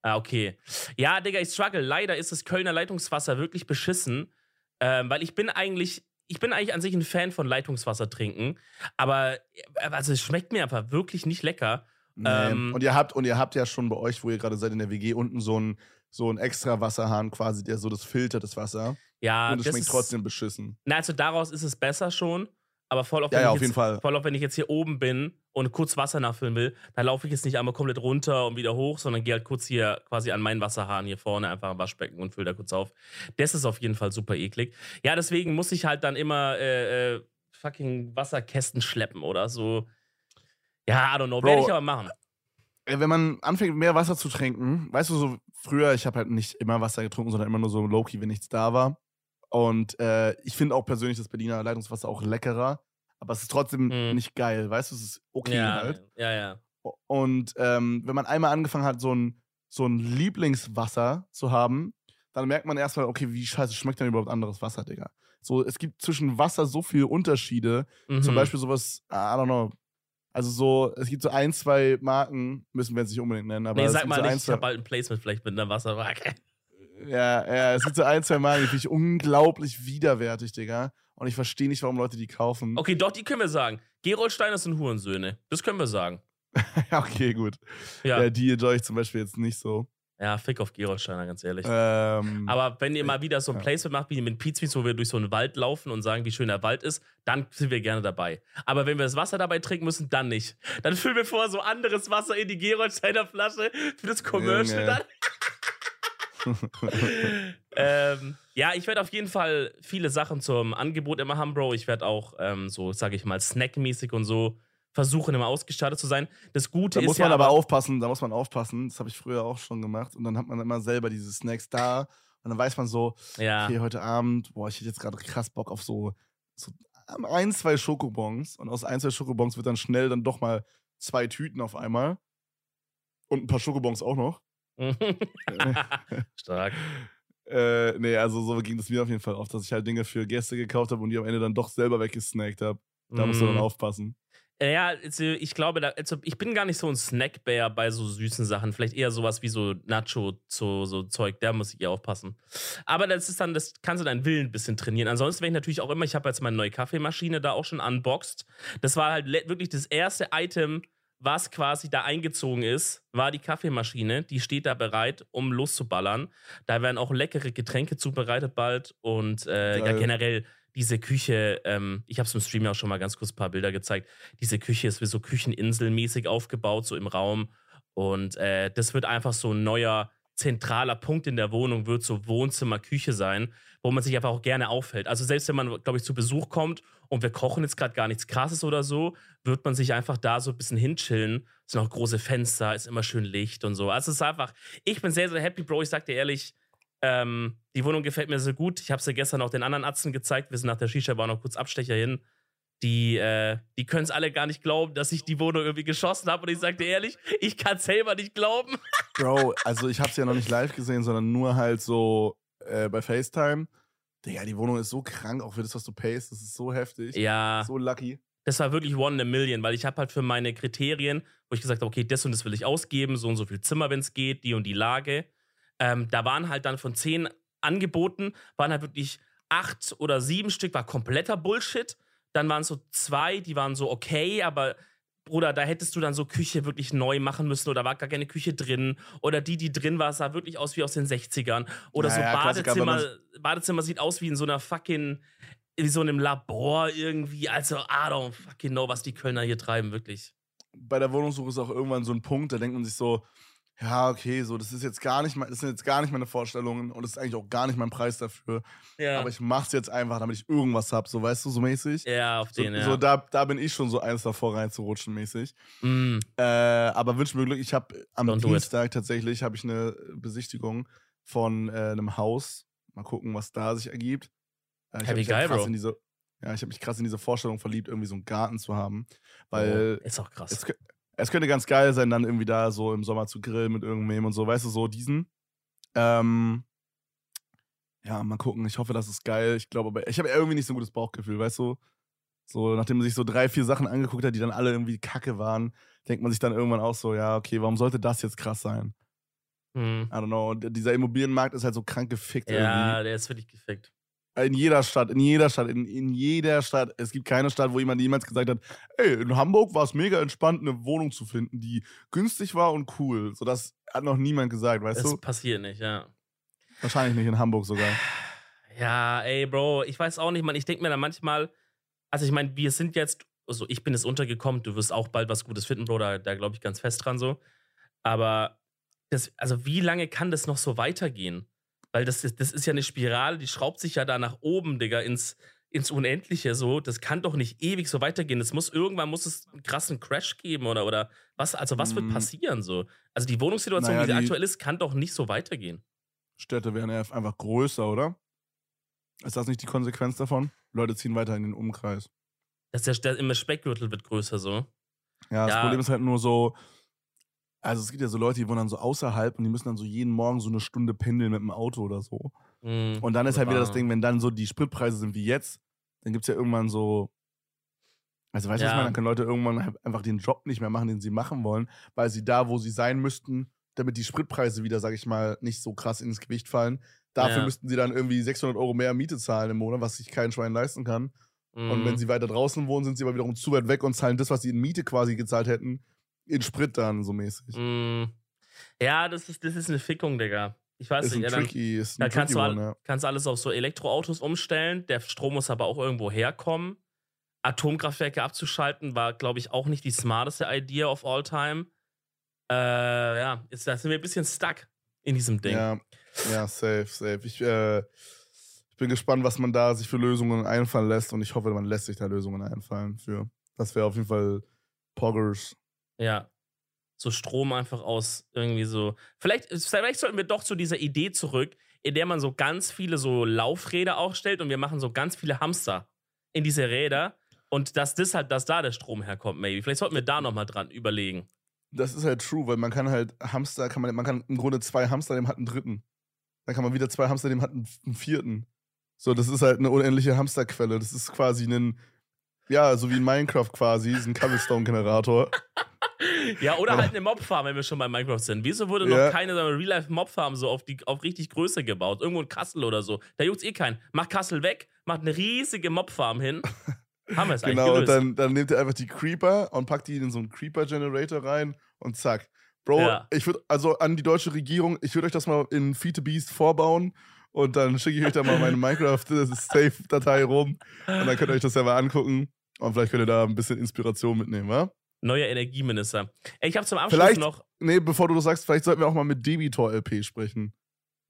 Ah, okay. Ja, Digga, ich struggle. Leider ist das Kölner Leitungswasser wirklich beschissen, ähm, weil ich bin eigentlich, ich bin eigentlich an sich ein Fan von Leitungswasser trinken, aber äh, also es schmeckt mir einfach wirklich nicht lecker. Nee. Ähm, und ihr habt und ihr habt ja schon bei euch, wo ihr gerade seid in der WG, unten so einen so einen extra Wasserhahn quasi, der so das filtert das Wasser. Ja, und es schmeckt ist, trotzdem beschissen. Na, also daraus ist es besser schon, aber voll auf, Ja, wenn ja, ich auf jeden jetzt, Fall. voll auf, wenn ich jetzt hier oben bin und kurz Wasser nachfüllen will, dann laufe ich jetzt nicht einmal komplett runter und wieder hoch, sondern gehe halt kurz hier quasi an meinen Wasserhahn hier vorne einfach am Waschbecken und fülle da kurz auf. Das ist auf jeden Fall super eklig. Ja, deswegen muss ich halt dann immer äh, äh, fucking Wasserkästen schleppen oder so. Ja, I don't know. Werde ich aber machen. Äh, Wenn man anfängt, mehr Wasser zu trinken, weißt du, so früher, ich habe halt nicht immer Wasser getrunken, sondern immer nur so Low-Key, wenn nichts da war. Und äh, ich finde auch persönlich das Berliner Leitungswasser auch leckerer, aber es ist trotzdem Mhm. nicht geil, weißt du, es ist okay ja, halt. ja, ja. Und ähm, wenn man einmal angefangen hat, so ein, so ein Lieblingswasser zu haben, dann merkt man erstmal, okay, wie scheiße schmeckt denn überhaupt anderes Wasser, Digga? So, es gibt zwischen Wasser so viele Unterschiede. Zum Mhm. Beispiel sowas, I don't know. Also so, es gibt so ein, zwei Marken, müssen wir jetzt nicht unbedingt nennen, aber Nee, es sag mal so nicht, ein, ich zwei, habe bald ein Placement vielleicht mit einer Wasserwaage. ja, ja, es gibt so ein, zwei Marken, die finde ich unglaublich widerwärtig, Digga. Und ich verstehe nicht, warum Leute die kaufen. Okay, doch, die können wir sagen. Geroldsteiner sind Hurensöhne. Das können wir sagen. <laughs> Ja, okay, gut. Ja, Ja. die enjoy ich zum Beispiel jetzt nicht so. Ja fick auf Geroldsteiner, ganz ehrlich. Ähm, Aber wenn ihr mal wieder so ein. Placement macht, wie mit Pizza, wo wir durch so einen Wald laufen und sagen, wie schön der Wald ist, dann sind wir gerne dabei. Aber wenn wir das Wasser dabei trinken müssen, dann nicht. Dann füllen wir vor so anderes Wasser in die Geroldsteiner Flasche für das Commercial Junge. dann. <laughs> ähm, ja, ich werde auf jeden Fall viele Sachen zum Angebot immer haben, Bro. Ich werde auch ähm, so, sage ich mal, snackmäßig und so versuchen, immer ausgestattet zu sein. Das Gute Da ist muss ja man aber aufpassen, da muss man aufpassen. Das habe ich früher auch schon gemacht. Und dann hat man immer selber diese Snacks da. Und dann weiß man so, ja, okay, heute Abend, boah, ich hätte jetzt gerade krass Bock auf so, so ein, zwei Schokobons. Und aus ein, zwei Schokobons wird dann schnell dann doch mal zwei Tüten auf einmal. Und ein paar Schokobons auch noch. <laughs> Stark. Äh, nee, also so ging das mir auf jeden Fall oft, dass ich halt Dinge für Gäste gekauft habe und die am Ende dann doch selber weggesnackt habe. Da musst du dann Mm. aufpassen. Ja, also ich glaube, da, also ich bin gar nicht so ein Snackbär bei so süßen Sachen. Vielleicht eher sowas wie so Nacho, so, so Zeug, da muss ich eher aufpassen. Aber das ist dann, das kannst du deinen Willen ein bisschen trainieren. Ansonsten wäre ich natürlich auch immer, ich habe jetzt meine neue Kaffeemaschine da auch schon unboxed. Das war halt wirklich das erste Item, was quasi da eingezogen ist, war die Kaffeemaschine. Die steht da bereit, um loszuballern. Da werden auch leckere Getränke zubereitet bald und äh, ja, generell diese Küche, ähm, ich habe es im Stream ja auch schon mal ganz kurz ein paar Bilder gezeigt. Diese Küche ist wie so Kücheninselmäßig aufgebaut, so im Raum. Und äh, das wird einfach so ein neuer zentraler Punkt in der Wohnung, wird so Wohnzimmer, Küche sein, wo man sich einfach auch gerne aufhält. Also selbst wenn man, glaube ich, zu Besuch kommt und wir kochen jetzt gerade gar nichts Krasses oder so, wird man sich einfach da so ein bisschen hinchillen. Es sind auch große Fenster, ist immer schön Licht und so. Also es ist einfach, ich bin sehr, sehr happy, Bro. Ich sag dir ehrlich, ähm, die Wohnung gefällt mir sehr gut. Ich habe sie gestern auch den anderen Arzten gezeigt. Wir sind nach der Shisha-Bar noch kurz Abstecher hin. Die, äh, die können es alle gar nicht glauben, dass ich die Wohnung irgendwie geschossen habe. Und ich sag dir ehrlich, ich kann es selber nicht glauben. <laughs> Bro, also ich hab's ja noch nicht live gesehen, sondern nur halt so äh, bei FaceTime. Digga, die Wohnung ist so krank, auch für das, was du payst. Das ist so heftig. Ja, So lucky. Das war wirklich one in a million, weil ich habe halt für meine Kriterien, wo ich gesagt habe, okay, das und das will ich ausgeben, so und so viel Zimmer, wenn es geht, die und die Lage. Ähm, da waren halt dann von zehn Angeboten, waren halt wirklich acht oder sieben Stück, war kompletter Bullshit. Dann waren es so zwei, die waren so okay, aber Bruder, da hättest du dann so Küche wirklich neu machen müssen oder war gar keine Küche drin. Oder die, die drin war, sah wirklich aus wie aus den 60ern. Oder Naja, so Badezimmer, Badezimmer sieht aus wie in so einer fucking, wie so einem Labor irgendwie. Also, I don't fucking know, was die Kölner hier treiben, wirklich. bei der Wohnungssuche ist auch irgendwann so ein Punkt, da denkt man sich so, ja, okay, so, das ist jetzt gar nicht, mein- das sind jetzt gar nicht meine Vorstellungen und das ist eigentlich auch gar nicht mein Preis dafür. Ja. Aber ich mach's jetzt einfach, damit ich irgendwas hab, so weißt du, so mäßig. ja, auf So, den, ja. so da, da bin ich schon so eins davor reinzurutschen, mäßig. Mm, Äh, aber wünsch mir Glück, ich habe am Don't. Dienstag tatsächlich habe ich eine Besichtigung von äh, einem Haus. Mal gucken, was da sich ergibt. Äh, ich hab ja geil, Bro. In diese, ja, ich habe mich krass in diese Vorstellung verliebt, irgendwie so einen Garten zu haben. Weil oh, ist auch krass. es, es könnte ganz geil sein, dann irgendwie da so im Sommer zu grillen mit irgendwem und so, weißt du, so diesen. Ähm, ja, mal gucken. Ich hoffe, das ist geil. Ich glaube, aber ich habe irgendwie nicht so ein gutes Bauchgefühl, weißt du? So, nachdem man sich so drei, vier Sachen angeguckt hat, die dann alle irgendwie kacke waren, denkt man sich dann irgendwann auch so, ja, okay, warum sollte das jetzt krass sein? Hm. I don't know. Und dieser Immobilienmarkt ist halt so krank gefickt Ja, der ist wirklich gefickt. In jeder Stadt, in jeder Stadt, in, in jeder Stadt. Es gibt keine Stadt, wo jemand jemals gesagt hat, ey, in Hamburg war es mega entspannt, eine Wohnung zu finden, die günstig war und cool. So, das hat noch niemand gesagt, weißt Das du? passiert nicht, ja. Wahrscheinlich nicht in Hamburg sogar. Ja, ey, Bro, ich weiß auch nicht, man. Ich denke mir da manchmal, also ich meine, wir sind jetzt, also ich bin jetzt untergekommen, du wirst auch bald was Gutes finden, Bro, da, da glaube ich ganz fest dran so. Aber das, also wie lange kann das noch so weitergehen? Weil das ist, das ist ja eine Spirale, die schraubt sich ja da nach oben, Digga, ins, ins Unendliche so. Das kann doch nicht ewig so weitergehen. Es muss irgendwann muss es einen krassen Crash geben oder, oder was, also was wird Mm. passieren so? Also die Wohnungssituation, Naja, wie sie die- aktuell ist, kann doch nicht so weitergehen. Städte werden ja einfach größer, oder? Ist das nicht die Konsequenz davon? Leute ziehen weiter in den Umkreis. Dass der, der immer Speckgürtel wird größer so. Ja, das Ja. Problem ist halt nur so, also es gibt ja so Leute, die wohnen dann so außerhalb und die müssen dann so jeden Morgen so eine Stunde pendeln mit dem Auto oder so. Mm, Und dann ist halt wieder das Ding, wenn dann so die Spritpreise sind wie jetzt, dann gibt es ja irgendwann so. Also weißt du, was ich Ja. meine? Dann können Leute irgendwann halt einfach den Job nicht mehr machen, den sie machen wollen, weil sie da, wo sie sein müssten, damit die Spritpreise wieder, sag ich mal, nicht so krass ins Gewicht fallen, dafür Ja. müssten sie dann irgendwie 600 Euro mehr Miete zahlen im Monat, was sich kein Schwein leisten kann. Und Mm. wenn sie weiter draußen wohnen, sind sie aber wiederum zu weit weg und zahlen das, was sie in Miete quasi gezahlt hätten, in Sprit dann so mäßig. Mm. Ja, das ist, das ist eine Fickung, Digga. Ich weiß Ist ein nicht, ja, dann, tricky, ist da ein kannst, du one, ja. kannst alles auf so Elektroautos umstellen. Der Strom muss aber auch irgendwo herkommen. Atomkraftwerke abzuschalten war, glaube ich, auch nicht die smarteste Idea of all time. Äh, ja, ist, da sind wir ein bisschen stuck in diesem Ding. Ja, ja, safe, safe. Ich, äh, ich bin gespannt, was man da sich für Lösungen einfallen lässt und ich hoffe, man lässt sich da Lösungen einfallen für. Das wäre auf jeden Fall Poggers. Ja. So Strom einfach aus irgendwie so. Vielleicht, vielleicht sollten wir doch zu dieser Idee zurück, in der man so ganz viele so Laufräder aufstellt und wir machen so ganz viele Hamster in diese Räder und dass das halt, dass da der Strom herkommt, maybe. Vielleicht sollten wir da nochmal dran überlegen. Das ist halt true, weil man kann halt Hamster, kann man, man kann im Grunde zwei Hamster, dem hat einen dritten. Dann kann man wieder zwei Hamster, dem hat einen, einen vierten. So, das ist halt eine unendliche Hamsterquelle. Das ist quasi ein, ja, so wie in Minecraft quasi, ist ein Cobblestone-Generator. <laughs> Ja, oder halt eine Mobfarm, wenn wir schon bei Minecraft sind. Wieso wurde Ja. noch keine sagen wir, Real-Life-Mobfarm so auf, die, auf richtig Größe gebaut? Irgendwo in Kassel oder so. Da juckt's eh keinen. Macht Kassel weg, macht eine riesige Mobfarm hin. <laughs> Haben wir es eigentlich Genau, und dann, dann nehmt ihr einfach die Creeper und packt die in so einen Creeper-Generator rein und zack. Bro, Ja. ich würde, also an die deutsche Regierung, ich würde euch das mal in Feed the Beast vorbauen und dann schicke ich euch da mal meine Minecraft-Safe-Datei <laughs> rum und dann könnt ihr euch das ja mal angucken und vielleicht könnt ihr da ein bisschen Inspiration mitnehmen, wa? Neuer Energieminister. Ich habe zum Abschluss Vielleicht- noch. Nee, bevor du das sagst, vielleicht sollten wir auch mal mit Debitor-LP sprechen.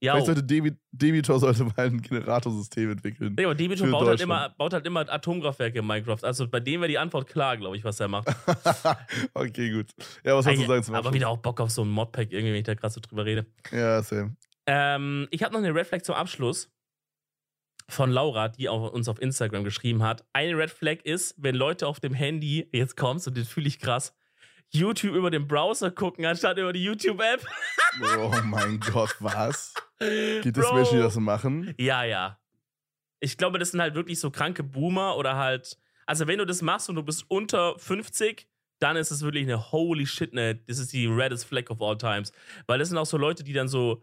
Ja, Vielleicht sollte Debi Debitor sollte mal ein Generatorsystem entwickeln. Nee, aber Debiton für baut halt, immer, baut halt immer Atomkraftwerke in Minecraft. Also bei dem wäre die Antwort klar, glaube ich, was er macht. <laughs> okay, gut. Ja, was hast du zu sagen zum aber Abschluss? wieder auch Bock auf so ein Modpack, irgendwie, wenn ich da gerade so drüber rede. Ja, same. Ähm, ich habe noch eine Red Flag zum Abschluss von Laura, die auch uns auf Instagram geschrieben hat. Eine Red Flag ist, wenn Leute auf dem Handy, jetzt kommst und das fühle ich krass, YouTube über den Browser gucken, anstatt über die YouTube-App. Oh mein <laughs> Gott, was? Gibt es Bro. Menschen, die das machen? Ja, ja. Ich glaube, das sind halt wirklich so kranke Boomer oder halt Also, wenn du das machst und du bist unter 50, dann ist es wirklich eine holy shit, ne, das ist die reddest flag of all times. Weil das sind auch so Leute, die dann so,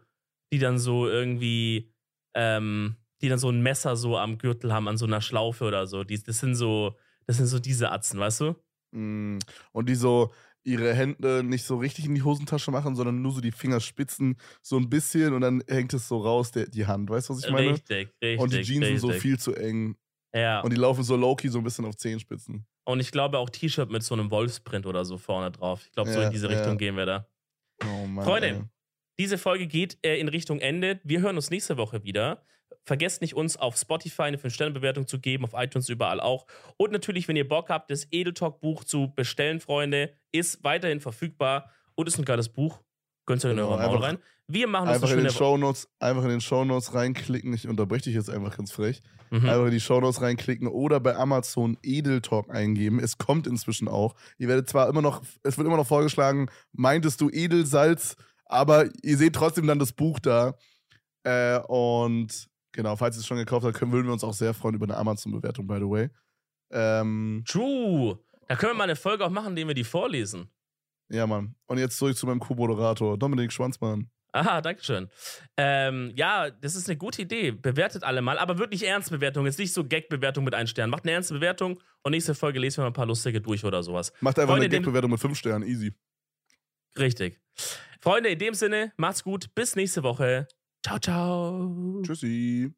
die dann so irgendwie, ähm, die dann so ein Messer so am Gürtel haben, an so einer Schlaufe oder so. Die, das sind so, das sind so diese Atzen, weißt du? Mm, Und die so ihre Hände nicht so richtig in die Hosentasche machen, sondern nur so die Fingerspitzen so ein bisschen und dann hängt es so raus, der, die Hand. Weißt du, was ich meine? Richtig, richtig. und die Jeans richtig. sind so viel zu eng. Ja. Und die laufen so low-key so ein bisschen auf Zehenspitzen. Und ich glaube auch T-Shirt mit so einem Wolfsprint oder so vorne drauf. Ich glaube, so Ja, in diese ja. Richtung gehen wir da. Oh Mann. Freunde, ey. Diese Folge geht äh, in Richtung Ende. Wir hören uns nächste Woche wieder. Vergesst nicht, uns auf Spotify eine 5-Sterne-Bewertung zu geben, auf iTunes überall auch. Und natürlich, wenn ihr Bock habt, das Edel Talk-Buch zu bestellen, Freunde, ist weiterhin verfügbar und ist ein geiles Buch. Gönnt euch in Genau, eurer Maul rein. Wir machen uns Einfach in den. Shownotes, einfach in den Shownotes reinklicken. Ich unterbreche dich jetzt einfach ganz frech. Mhm. Einfach in die Shownotes reinklicken oder bei Amazon Edel Talk eingeben. Es kommt inzwischen auch. Ihr werdet zwar immer noch, es wird immer noch vorgeschlagen, meintest du Edelsalz, aber ihr seht trotzdem dann das Buch da. Äh, und genau, falls ihr es schon gekauft habt, können, würden wir uns auch sehr freuen über eine Amazon-Bewertung, by the way. Ähm, True. Da können wir mal eine Folge auch machen, indem wir die vorlesen. ja, Mann. Und jetzt zurück zu meinem Co-Moderator, Dominik Schwanzmann. Aha, dankeschön. Ähm, ja, das ist eine gute Idee. Bewertet alle mal, aber wirklich ernst Bewertung. Jetzt nicht so Gag-Bewertung mit einem Stern. Macht eine ernste Bewertung und nächste Folge lesen wir mal ein paar lustige durch oder sowas. Macht einfach Freunde, eine Gag-Bewertung mit 5 Sternen, easy. Richtig. Freunde, in dem Sinne, macht's gut. Bis nächste Woche. Ciao, ciao. Tschüssi.